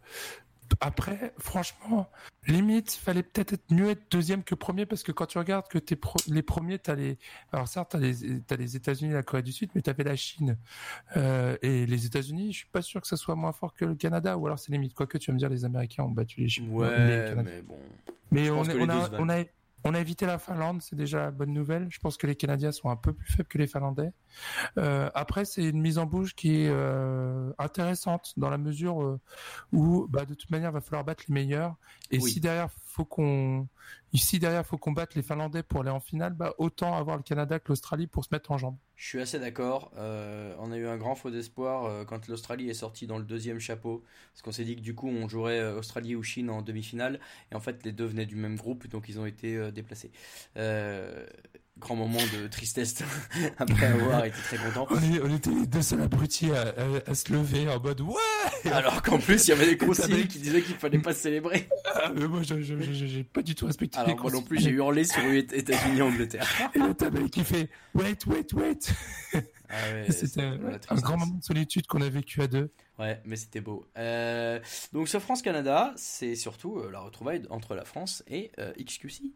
après, franchement, limite, fallait peut-être être mieux être deuxième que premier parce que quand tu regardes que t'es pro les premiers, t'as les, alors certes, t'as les, t'as les États-Unis, la Corée du Sud, mais t'avais la Chine euh, et les États-Unis. Je suis pas sûr que ça soit moins fort que le Canada ou alors c'est limite. Quoique tu vas me dire, les Américains ont battu les Chinois. Ouais, mais bon. Mais on, on, a, on a, on a évité la Finlande, c'est déjà la bonne nouvelle. Je pense que les Canadiens sont un peu plus faibles que les Finlandais. Euh, après, c'est une mise en bouche qui est euh, intéressante dans la mesure euh, où, bah, de toute manière, il va falloir battre les meilleurs. Et oui. si derrière faut qu'on ici derrière faut qu'on batte les Finlandais pour aller en finale, bah autant avoir le Canada que l'Australie pour se mettre en jambes. Je suis assez d'accord. Euh, on a eu un grand faux d'espoir euh, quand l'Australie est sortie dans le deuxième chapeau. Parce qu'on s'est dit que du coup, on jouerait euh, Australie ou Chine en demi-finale. Et en fait, les deux venaient du même groupe, donc ils ont été déplacés. Grand moment de tristesse [laughs] après avoir été très content. On, était les deux seuls abrutis à, se lever en mode ouais Alors qu'en plus, il y avait des conseillers qui disaient qu'il fallait pas célébrer. Ah, mais moi, j'ai pas du tout respecté Alors, moi non plus, j'ai hurlé sur États-Unis-Angleterre. Et le tableau qui fait wait, wait, wait ah c'était un grand moment de solitude qu'on a vécu à deux. Ouais, mais c'était beau. Euh, donc ce France-Canada, c'est surtout euh, la retrouvaille entre la France et euh, XQC,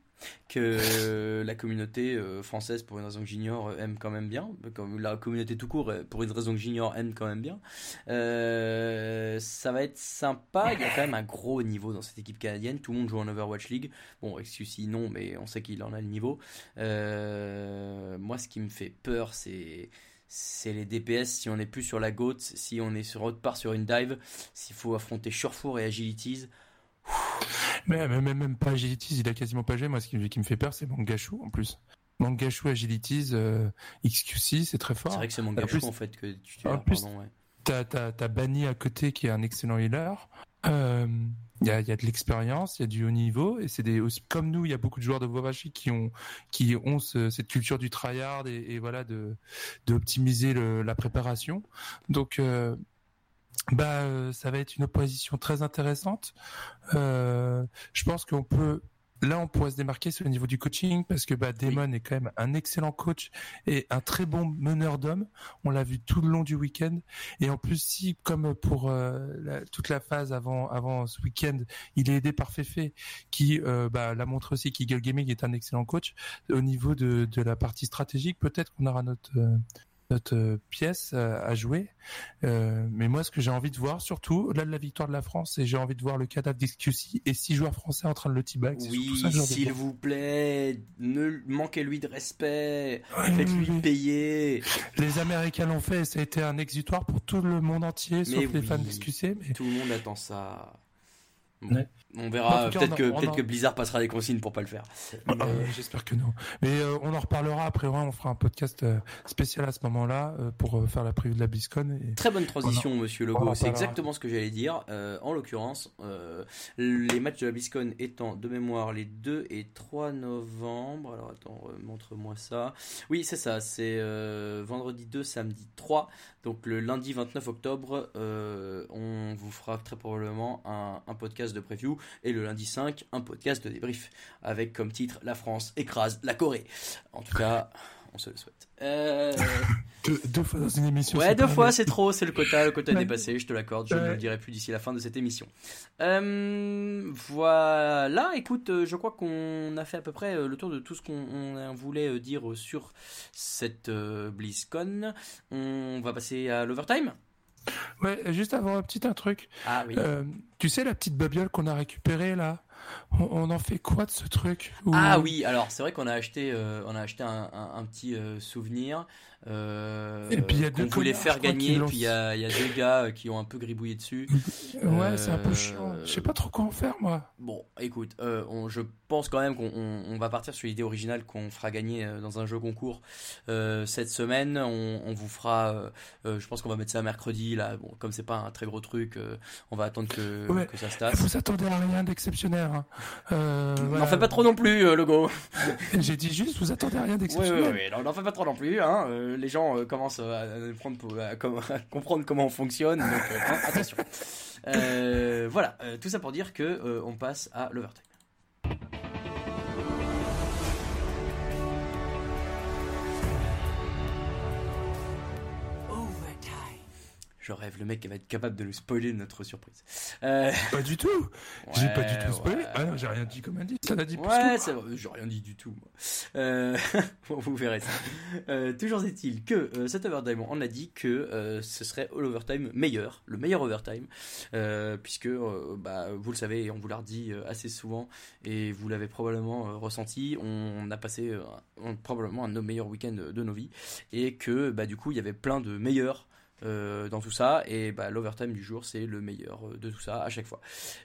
que la communauté française, pour une raison que j'ignore, aime quand même bien. La communauté tout court, pour une raison que j'ignore, aime quand même bien. ça va être sympa. Il y a quand même un gros niveau dans cette équipe canadienne. Tout le monde joue en Overwatch League. Bon, XQC non, mais on sait qu'il en a le niveau. moi, ce qui me fait peur, c'est les DPS si on n'est plus sur la GOAT, si on est sur part sur une dive, s'il faut affronter Surefour et Agilities. Mais même, même, pas Agilities, il a quasiment pas joué. Moi, ce qui, me fait peur, c'est Mangachou en plus. Mangachou, Agilities, euh, XQC, c'est très fort. C'est vrai que c'est Mangachou en, fait que tu, tu En plus, t'as, as, Bani à côté qui est un excellent healer. Euh, il y a, y a, de l'expérience, il y a du haut niveau, et c'est des aussi comme nous, il y a beaucoup de joueurs de Vovachi qui ont qui ont cette culture du tryhard et, et voilà de d'optimiser la préparation. Donc euh, bah euh, ça va être une opposition très intéressante. Euh, je pense qu'on peut Là, on pourrait se démarquer sur le niveau du coaching parce que bah, Damon est quand même un excellent coach et un très bon meneur d'hommes. On l'a vu tout le long du week-end. Et en plus, si comme pour euh, toute la phase avant avant ce week-end, il est aidé par Fefe, qui euh, bah, l'a montré aussi qu'Eagle Gaming est un excellent coach au niveau de, de la partie stratégique. Peut-être qu'on aura notre euh, notre euh, pièce euh, à jouer. Euh, mais moi, ce que j'ai envie de voir, surtout, là de la victoire de la France, c'est j'ai envie de voir le cadavre d'XQC et six joueurs français en train de le t-bag. Oui, s'il vous plaît, ne manquez-lui de respect, faites-lui payer. Les Américains l'ont fait, ça a été un exutoire pour tout le monde entier, sauf les fans d'XQC. Mais... Tout le monde attend ça. On verra. Peut-être que, peut que Blizzard passera des consignes pour pas le faire. Euh, j'espère que non. Mais euh, on en reparlera après. on fera un podcast euh, spécial à ce moment-là pour faire la preview de la BlizzCon. Très bonne transition, Monsieur Logo. C'est exactement ce que j'allais dire. en l'occurrence, les matchs de la BlizzCon étant de mémoire les 2 et 3 novembre. Alors attends, montre-moi ça. Oui, c'est ça. C'est vendredi 2, samedi 3. Donc le lundi 29 octobre, on vous fera très probablement un, un podcast de preview et le lundi 5, un podcast de débrief avec comme titre La France écrase la Corée. En tout cas, on se le souhaite. Euh, [laughs] deux, fois dans une émission. Ouais, deux fois, c'est trop, c'est le quota, le quota est dépassé, je te l'accorde, je ne le dirai plus d'ici la fin de cette émission. Euh, voilà, écoute, euh, je crois qu'on a fait à peu près le tour de tout ce qu'on voulait dire sur cette BlizzCon. On va passer à l'overtime. Ouais, juste avant un petit un truc. Ah oui. Euh, tu sais la petite babiole qu'on a récupérée là on, en fait quoi de ce truc? Ah oui, alors c'est vrai qu'on a acheté, euh, on a acheté un, un, petit euh, souvenir. Euh, et puis il y a deux voulait faire gagner, puis il y a, y a, deux gars qui ont un peu gribouillé dessus. [laughs] Ouais, c'est un peu chiant. Je sais pas trop quoi en faire moi. Bon, écoute, on, je pense quand même qu'on on, va partir sur l'idée originale qu'on fera gagner dans un jeu concours cette semaine. On, on vous fera, je pense qu'on va mettre ça mercredi là. Bon, comme c'est pas un très gros truc, on va attendre que, que ça se tasse. Vous attendez à rien d'exceptionnel. Hein. Euh, N'en fais pas trop non plus, euh, Logo. [laughs] J'ai dit juste, vous attendez rien d'exceptionnel. Oui, oui, n'en fais pas trop non plus. Hein. Euh, les gens euh, commencent à, prendre, [laughs] à, comprendre comment on fonctionne, donc hein, [laughs] attention. voilà, tout ça pour dire que on passe à l'overtime. Je rêve, le mec qui va être capable de nous spoiler notre surprise. Euh... [laughs] Pas du tout. J'ai pas du tout spoilé. Ah non, j'ai rien dit comme indice, ça n'a dit plus Ouais, c'est vrai, j'ai rien dit du tout, moi. Euh... [laughs] vous verrez ça. Euh, toujours est-il que cet overtime, on a dit que ce serait l'overtime meilleur, le meilleur overtime, puisque, bah, vous le savez, et on vous l'a redit assez souvent, et vous l'avez probablement ressenti, on, a passé probablement un de nos meilleurs week-ends de nos vies, et que, bah, du coup, il y avait plein de meilleurs euh, dans tout ça. Et bah, l'overtime du jour, c'est le meilleur euh, de tout ça à chaque fois.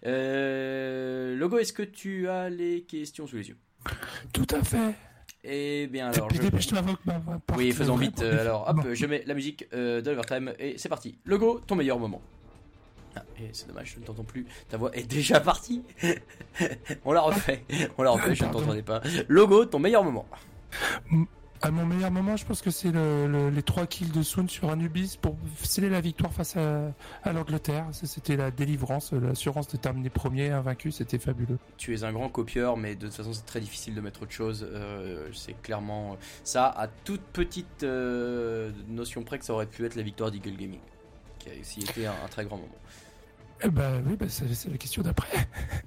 Euh, Logo, est-ce que tu as les questions sous les yeux? Tout à fait. Eh bien alors, je... oui, faisons vite. Alors, hop, je mets la musique de l'overtime et c'est parti. Logo, ton meilleur moment. Ah, et c'est dommage, je ne t'entends plus. Ta voix est déjà partie. [laughs] On la refait. On la refait, je ne t'entendais pas. Logo, ton meilleur moment. À mon meilleur moment, je pense que c'est le, le- les trois kills de Soon sur Anubis pour sceller la victoire face à, à l'Angleterre. C'était la délivrance, l'assurance de terminer premier, invaincu, c'était fabuleux. Tu es un grand copieur, mais de toute façon, c'est très difficile de mettre autre chose. Euh, c'est clairement ça, à toute petite euh, notion près que ça aurait pu être la victoire d'Eagle Gaming, qui a aussi été un, un très grand moment. Eh ben oui, bah, c'est c'est la question d'après.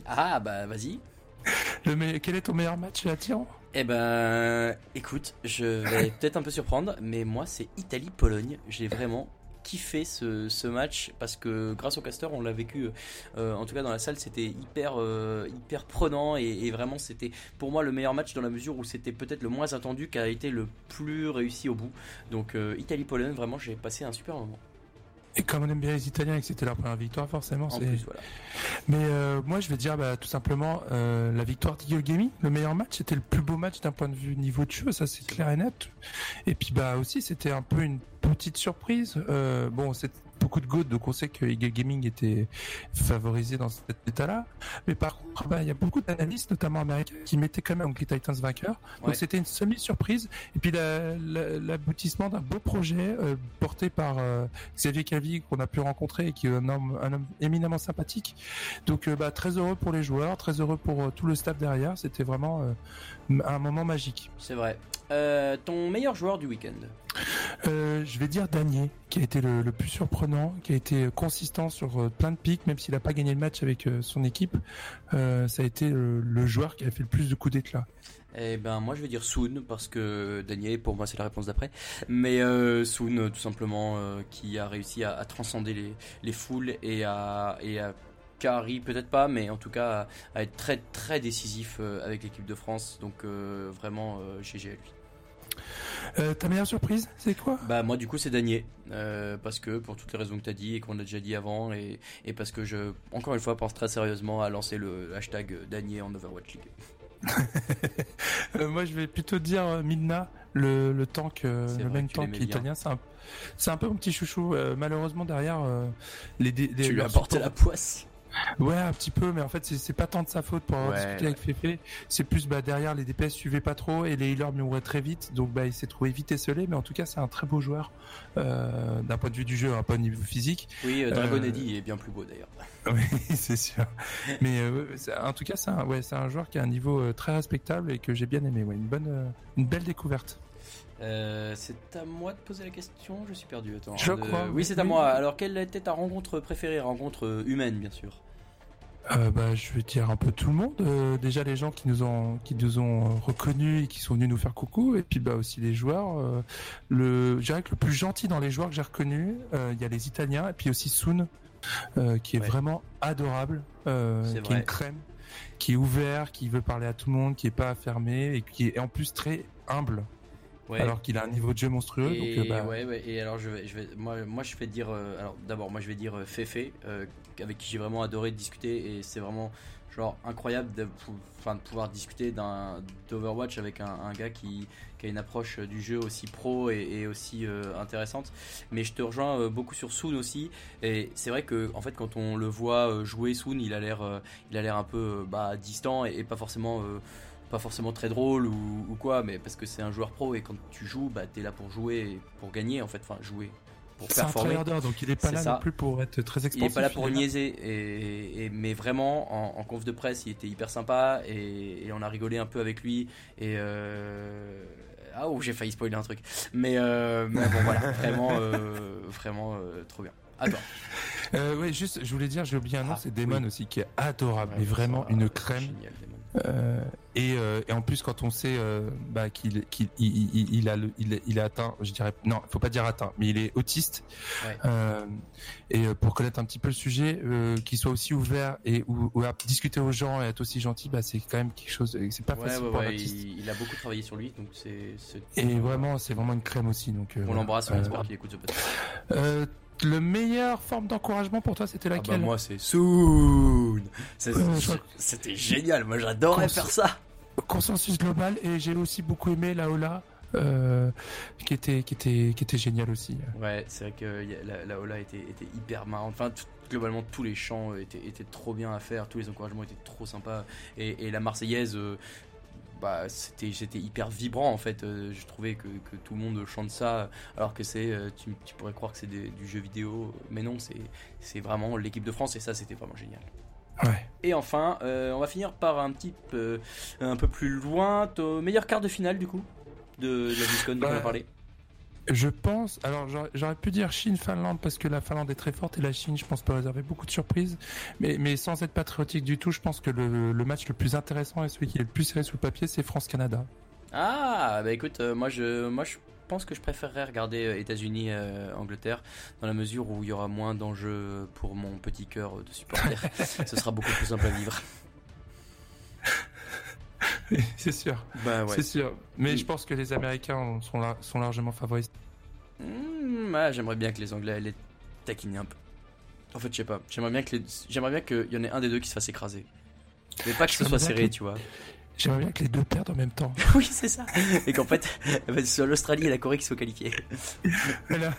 Ah, bah vas-y. [laughs] Le me- Quel est ton meilleur match à Tiran Eh ben, écoute, je vais [laughs] peut-être un peu surprendre, mais moi, c'est Italie-Pologne. J'ai vraiment kiffé ce, ce match parce que grâce au caster, on l'a vécu, euh, en tout cas dans la salle, c'était hyper, euh, hyper prenant et, et vraiment, c'était pour moi le meilleur match dans la mesure où c'était peut-être le moins attendu qui a été le plus réussi au bout. Donc, euh, Italie-Pologne, vraiment, j'ai passé un super moment. Et comme on aime bien les Italiens et que c'était leur première victoire, forcément, En c'est. voilà. Mais euh, moi, je vais dire bah, tout simplement euh, la victoire d'Eagle Gaming, le meilleur match, c'était le plus beau match d'un point de vue niveau de jeu, ça c'est clair et net. Et puis bah aussi, c'était un peu une petite surprise. Euh, bon, c'est beaucoup de goûts, donc on sait que Eagle Gaming était favorisé dans cet état-là. Mais par contre, bah, il y a beaucoup d'analystes, notamment américains, qui mettaient quand même Ugly Titans vainqueur. Donc c'était une semi-surprise. Et puis la- la- l'aboutissement d'un beau projet euh, porté par euh, Xavier Calvi qu'on a pu rencontrer et qui est un homme, un homme éminemment sympathique. Donc euh, bah, très heureux pour les joueurs, très heureux pour tout le staff derrière. C'était vraiment un moment magique. C'est vrai. Euh, ton meilleur joueur du week-end Euh, je vais dire Danier, qui a été le, le plus surprenant, qui a été consistant sur euh, plein de pics, même s'il n'a pas gagné le match avec euh, son équipe. Euh, ça a été le, le joueur qui a fait le plus de coups d'éclat. Eh ben moi je vais dire Soon parce que Daniel pour moi c'est la réponse d'après mais euh, Soon tout simplement euh, qui a réussi à, à transcender les, les foules et à, et à carry peut-être pas mais en tout cas à, à être très très décisif euh, avec l'équipe de France donc euh, vraiment euh, GG à lui. Euh, ta meilleure surprise, c'est quoi? Bah moi du coup c'est Daniel euh, parce que pour toutes les raisons que tu as dit et qu'on a déjà dit avant et, et parce que je encore une fois pense très sérieusement à lancer le hashtag Daniel en Overwatch League. [laughs] Euh, Moi, je vais plutôt dire Midna, le, le tank, le vrai tu tank italien. C'est un, c'est un peu mon petit chouchou. Malheureusement, derrière, les, Tu lui as supports- la poisse. Ouais, un petit peu, mais en fait, c'est- pas tant de sa faute pour avoir Ouais, discuté avec Fefe. C'est plus bah, derrière, les DPS suivaient pas trop et les healers mouraient très vite. Donc, bah, il s'est trouvé vite esselé. Mais en tout cas, c'est un très beau joueur euh, d'un point de vue du jeu, hein, pas au niveau physique. Oui, euh, Dragon Euh, Eddy est bien plus beau d'ailleurs. [laughs] Oui, c'est sûr. Mais euh, ouais, en tout cas, c'est un, ouais, un joueur qui a un niveau très respectable et que j'ai bien aimé. Ouais, une bonne, une belle découverte. Euh, c'est à moi de poser la question, je suis perdu. Attends, Je de- crois, Oui, c'est à Oui. moi. Alors, quelle était ta rencontre préférée? Rencontre euh, humaine, bien sûr. Euh, bah, je vais dire un peu tout le monde. Euh, déjà les gens qui nous ont qui nous ont euh, reconnus et qui sont venus nous faire coucou, et puis bah aussi les joueurs. Euh, le, je dirais que le plus gentil dans les joueurs que j'ai reconnus, euh, il y a les Italiens et puis aussi Soon, euh, qui est Ouais. vraiment adorable, euh, qui vrai. est une crème, qui est ouvert, qui veut parler à tout le monde, qui est pas fermé et qui est en plus très humble, Ouais. alors qu'il a un niveau de jeu monstrueux. et, donc, euh, bah, ouais, ouais, et alors je vais, je vais, moi, moi je vais dire, euh, alors d'abord moi je vais dire euh, Fefe, euh, avec qui j'ai vraiment adoré discuter et c'est vraiment genre incroyable de, enfin, de pouvoir discuter d'un d'Overwatch avec un, un gars qui, qui a une approche du jeu aussi pro et, et aussi euh, intéressante. Mais je te rejoins euh, beaucoup sur Soon aussi et c'est vrai que en fait quand on le voit jouer Soon, il a l'air, euh, il a l'air un peu bah, distant et, et pas forcément pas forcément très drôle ou, ou quoi, mais parce que c'est un joueur pro et quand tu joues, bah t'es là pour jouer, et pour gagner en fait, enfin jouer, pour c'est un performer. donc il est pas là ça. non plus pour être très Il expansif. est pas là pour il niaiser, et, et- mais vraiment en, en conf de presse, il était hyper sympa et, et on a rigolé un peu avec lui. Et euh, ah oh, j'ai failli spoiler un truc, mais, euh, mais bon voilà, [laughs] vraiment, euh, vraiment trop bien. Attends, Euh, ouais, juste, je voulais dire, j'ai oublié un nom, Ah, c'est Damon oui. aussi, qui est adorable, mais vraiment une crème. Génial. Euh, et, euh, et, en plus, quand on sait euh, bah, qu'il qu'il il, il, il, a le, il, il est atteint, je dirais non, faut pas dire atteint, mais il est autiste. Ouais. Euh, et pour connaître un petit peu le sujet, qu'il soit aussi ouvert et ou, ou à discuter aux gens et être aussi gentil, bah, c'est quand même quelque chose. C'est pas Ouais, facile ouais, pour un il, il a beaucoup travaillé sur lui, donc c'est. Et vraiment, c'est vraiment une crème aussi. Donc, On l'embrasse, on espère qu'il écoute ce podcast. Euh, le meilleure forme d'encouragement pour toi, c'était Ah bah, laquelle moi, c'est Soon que- C'était génial, moi j'adorais faire ça Consensus global et j'ai aussi beaucoup aimé la Ola euh, qui était qui était qui était génial aussi. Ouais, c'est vrai que la, la Ola était, était hyper marrante. Enfin, tout- globalement, tous les chants euh, étaient, étaient trop bien à faire, tous les encouragements étaient trop sympas. Et, et la Marseillaise, euh, bah, c'était c'était hyper vibrant en fait. Euh, je trouvais que, que tout le monde chante ça, alors que c'est, euh, tu, tu pourrais croire que c'est du jeu vidéo, mais non, c'est vraiment l'équipe de France et ça, c'était vraiment génial. Ouais. Et enfin, euh, on va finir par un petit peu, un peu plus loin, ton meilleur quart de finale du coup de, de la BlizzCon dont on a parlé. Je pense, alors j'aurais- pu dire Chine-Finlande parce que la Finlande est très forte et la Chine, je pense, peut réserver beaucoup de surprises. Mais, mais sans être patriotique du tout, je pense que le, le match le plus intéressant et celui qui est le plus serré sous le papier, c'est France-Canada. Ah, bah écoute, euh, moi je, moi je pense que je préférerais regarder euh, États-Unis-Angleterre dans la mesure où il y aura moins d'enjeux pour mon petit cœur de supporter. [laughs] Ce sera beaucoup plus simple à vivre. [laughs] c'est sûr, Bah ouais. c'est sûr. Mais Mm. je pense que les Américains sont, là, sont largement favoris. Hmm, ah, j'aimerais bien que les Anglais les taquinent un peu. En fait, je sais pas. J'aimerais bien que les... j'aimerais bien qu'il y en ait un des deux qui se fasse écraser. Mais pas que ce soit serré, que- tu vois. J'aimerais bien que les deux perdent en même temps. [laughs] oui, c'est ça. Et qu'en fait, ce [laughs] soit l'Australie et la Corée qui soient qualifiés. Voilà.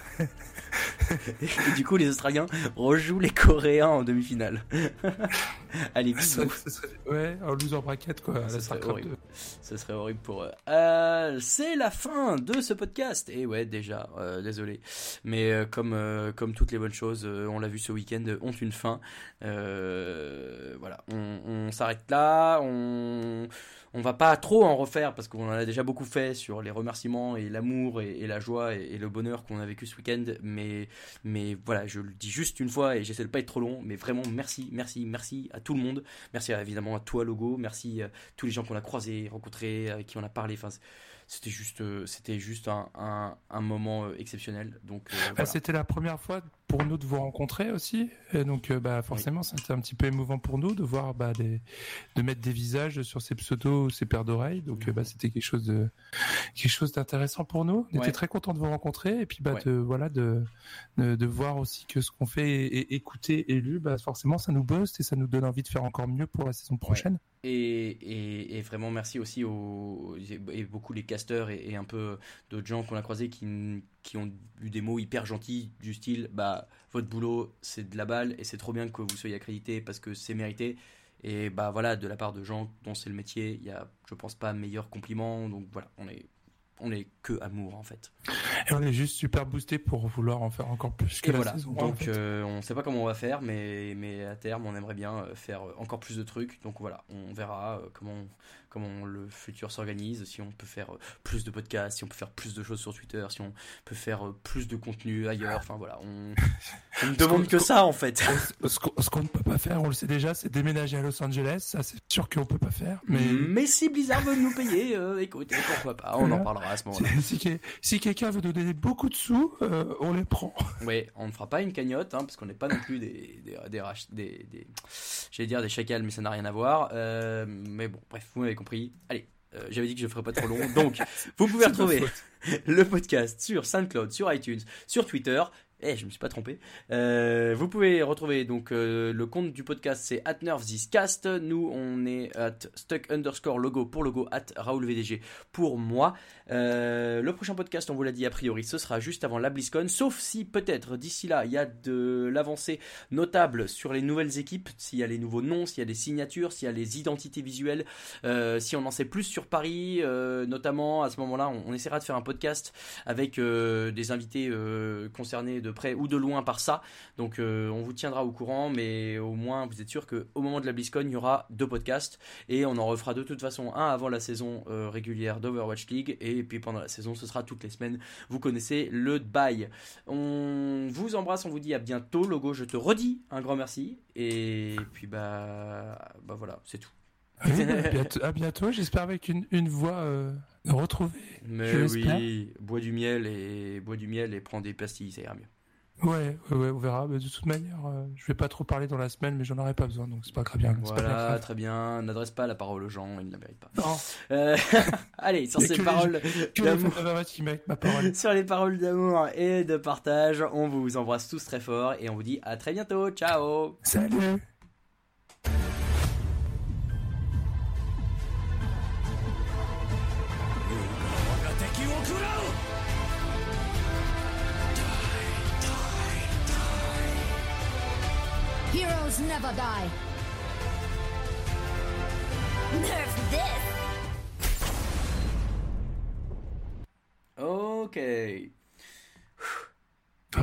Et du coup, les Australiens rejouent les Coréens en demi-finale. [laughs] Allez, Ça- bisous. ça serait- ouais, en loser bracket quoi. Ça serait horrible. 2. Ce serait horrible pour eux. Euh, c'est la fin de ce podcast. Et ouais, déjà, euh, désolé. Mais euh, comme, comme toutes les bonnes choses, on l'a vu ce week-end, ont une fin. Voilà, on, on s'arrête là. On, on va pas trop en refaire parce qu'on en a déjà beaucoup fait sur les remerciements et l'amour et, et la joie et, et le bonheur qu'on a vécu ce week-end. Mais, mais voilà, je le dis juste une fois et j'essaie de pas être trop long. Mais vraiment, merci, merci, merci à tout le monde. Merci à- évidemment à toi, Logo. Merci à tous les gens qu'on a croisés, rencontrés, avec qui on a parlé. Enfin, c'était juste, euh, c'était juste un, un, un moment euh, exceptionnel. Donc, euh, Bah, voilà. C'était la première fois pour nous de vous rencontrer aussi, et donc euh, bah, forcément c'était un petit peu émouvant pour nous de voir bah, des, de mettre des visages sur ces pseudos ou ces paires d'oreilles, donc euh, bah, c'était quelque chose de quelque chose d'intéressant pour nous. On Ouais. était très content de vous rencontrer et puis bah, Ouais. de voilà de, de de voir aussi que ce qu'on fait et, écouter et lu, bah, forcément ça nous booste et ça nous donne envie de faire encore mieux pour la saison prochaine. Et, et, et vraiment merci aussi aux et beaucoup les casteurs et, et un peu d'autres gens qu'on a croisés qui, qui ont eu des mots hyper gentils du style bah votre boulot c'est de la balle et c'est trop bien que vous soyez accrédité parce que c'est mérité et bah voilà de la part de gens dont c'est le métier il y a je pense pas meilleur compliment donc voilà on est on est que amour en fait Et on est juste super boosté pour vouloir en faire encore plus que et la voilà, saison. en donc fait. euh, on sait pas comment on va faire, mais, mais à terme on aimerait bien euh, faire euh, encore plus de trucs. Donc voilà, on verra comment, comment le futur s'organise, si on peut faire euh, plus de podcasts, si on peut faire plus de choses sur Twitter, si on peut faire euh, plus de contenu ailleurs. Enfin voilà, on, [laughs] on ne demande que ça en fait. [laughs] Ce qu'on ne peut pas faire, on le sait déjà, c'est déménager à Los Angeles. Ça, c'est sûr qu'on peut pas faire. Mais Mais si Blizzard veut nous payer, euh, écoutez, pourquoi pas, on en parlera à ce moment-là. si, si que- si quelqu'un veut nous donner beaucoup de sous, euh, on les prend. [laughs] Ouais, on ne fera pas une cagnotte, hein, parce qu'on n'est pas non plus des, des, des, rach- des, des- j'allais dire des chacals, mais ça n'a rien à voir. Euh, mais bon, bref, vous m'avez compris. Allez, euh, j'avais dit que je ne ferais pas trop long, donc vous pouvez [laughs] retrouver le podcast sur SoundCloud, sur iTunes, sur Twitter. Eh, je me suis pas trompé. Euh, vous pouvez retrouver donc euh, le compte du podcast, c'est at. Nous, on est at stuck underscore logo pour logo at Raoul VDG pour moi. Euh, le prochain podcast, on vous l'a dit a priori, ce sera juste avant la BlizzCon, sauf si peut-être d'ici là il y a de l'avancée notable sur les nouvelles équipes, s'il y a les nouveaux noms, s'il y a des signatures, s'il y a les identités visuelles, si on en sait plus sur Paris, notamment à ce moment-là, on, on essaiera de faire un podcast avec des invités concernés de près ou de loin par ça. Donc euh, on vous tiendra au courant, mais au moins vous êtes sûr qu'au moment de la BlizzCon, il y aura deux podcasts et on en refera de toute façon un avant la saison euh, régulière d'Overwatch League et puis pendant la saison, ce sera toutes les semaines. Vous connaissez le bail. On vous embrasse, on vous dit à bientôt. Logo, je te redis un grand merci et puis bah, bah voilà, c'est tout. Oui, bah, à bientôt, j'espère avec une, une voix euh, retrouvée. Mais oui, bois du miel et bois du miel et prends des pastilles, ça ira mieux. Ouais, ouais, ouais, on verra. Mais de toute manière, euh, je vais pas trop parler dans la semaine, mais j'en aurai pas besoin, donc c'est pas grave. bien, c'est pas Voilà, grave. très bien. N'adresse pas la parole aux gens, ils ne la méritent pas. Non, Euh, [laughs] allez, sur ces paroles d'amour. [laughs] Sur les paroles d'amour et de partage, on vous embrasse tous très fort et on vous dit à très bientôt. Ciao Salut Heroes never die. Nerf this. Ok.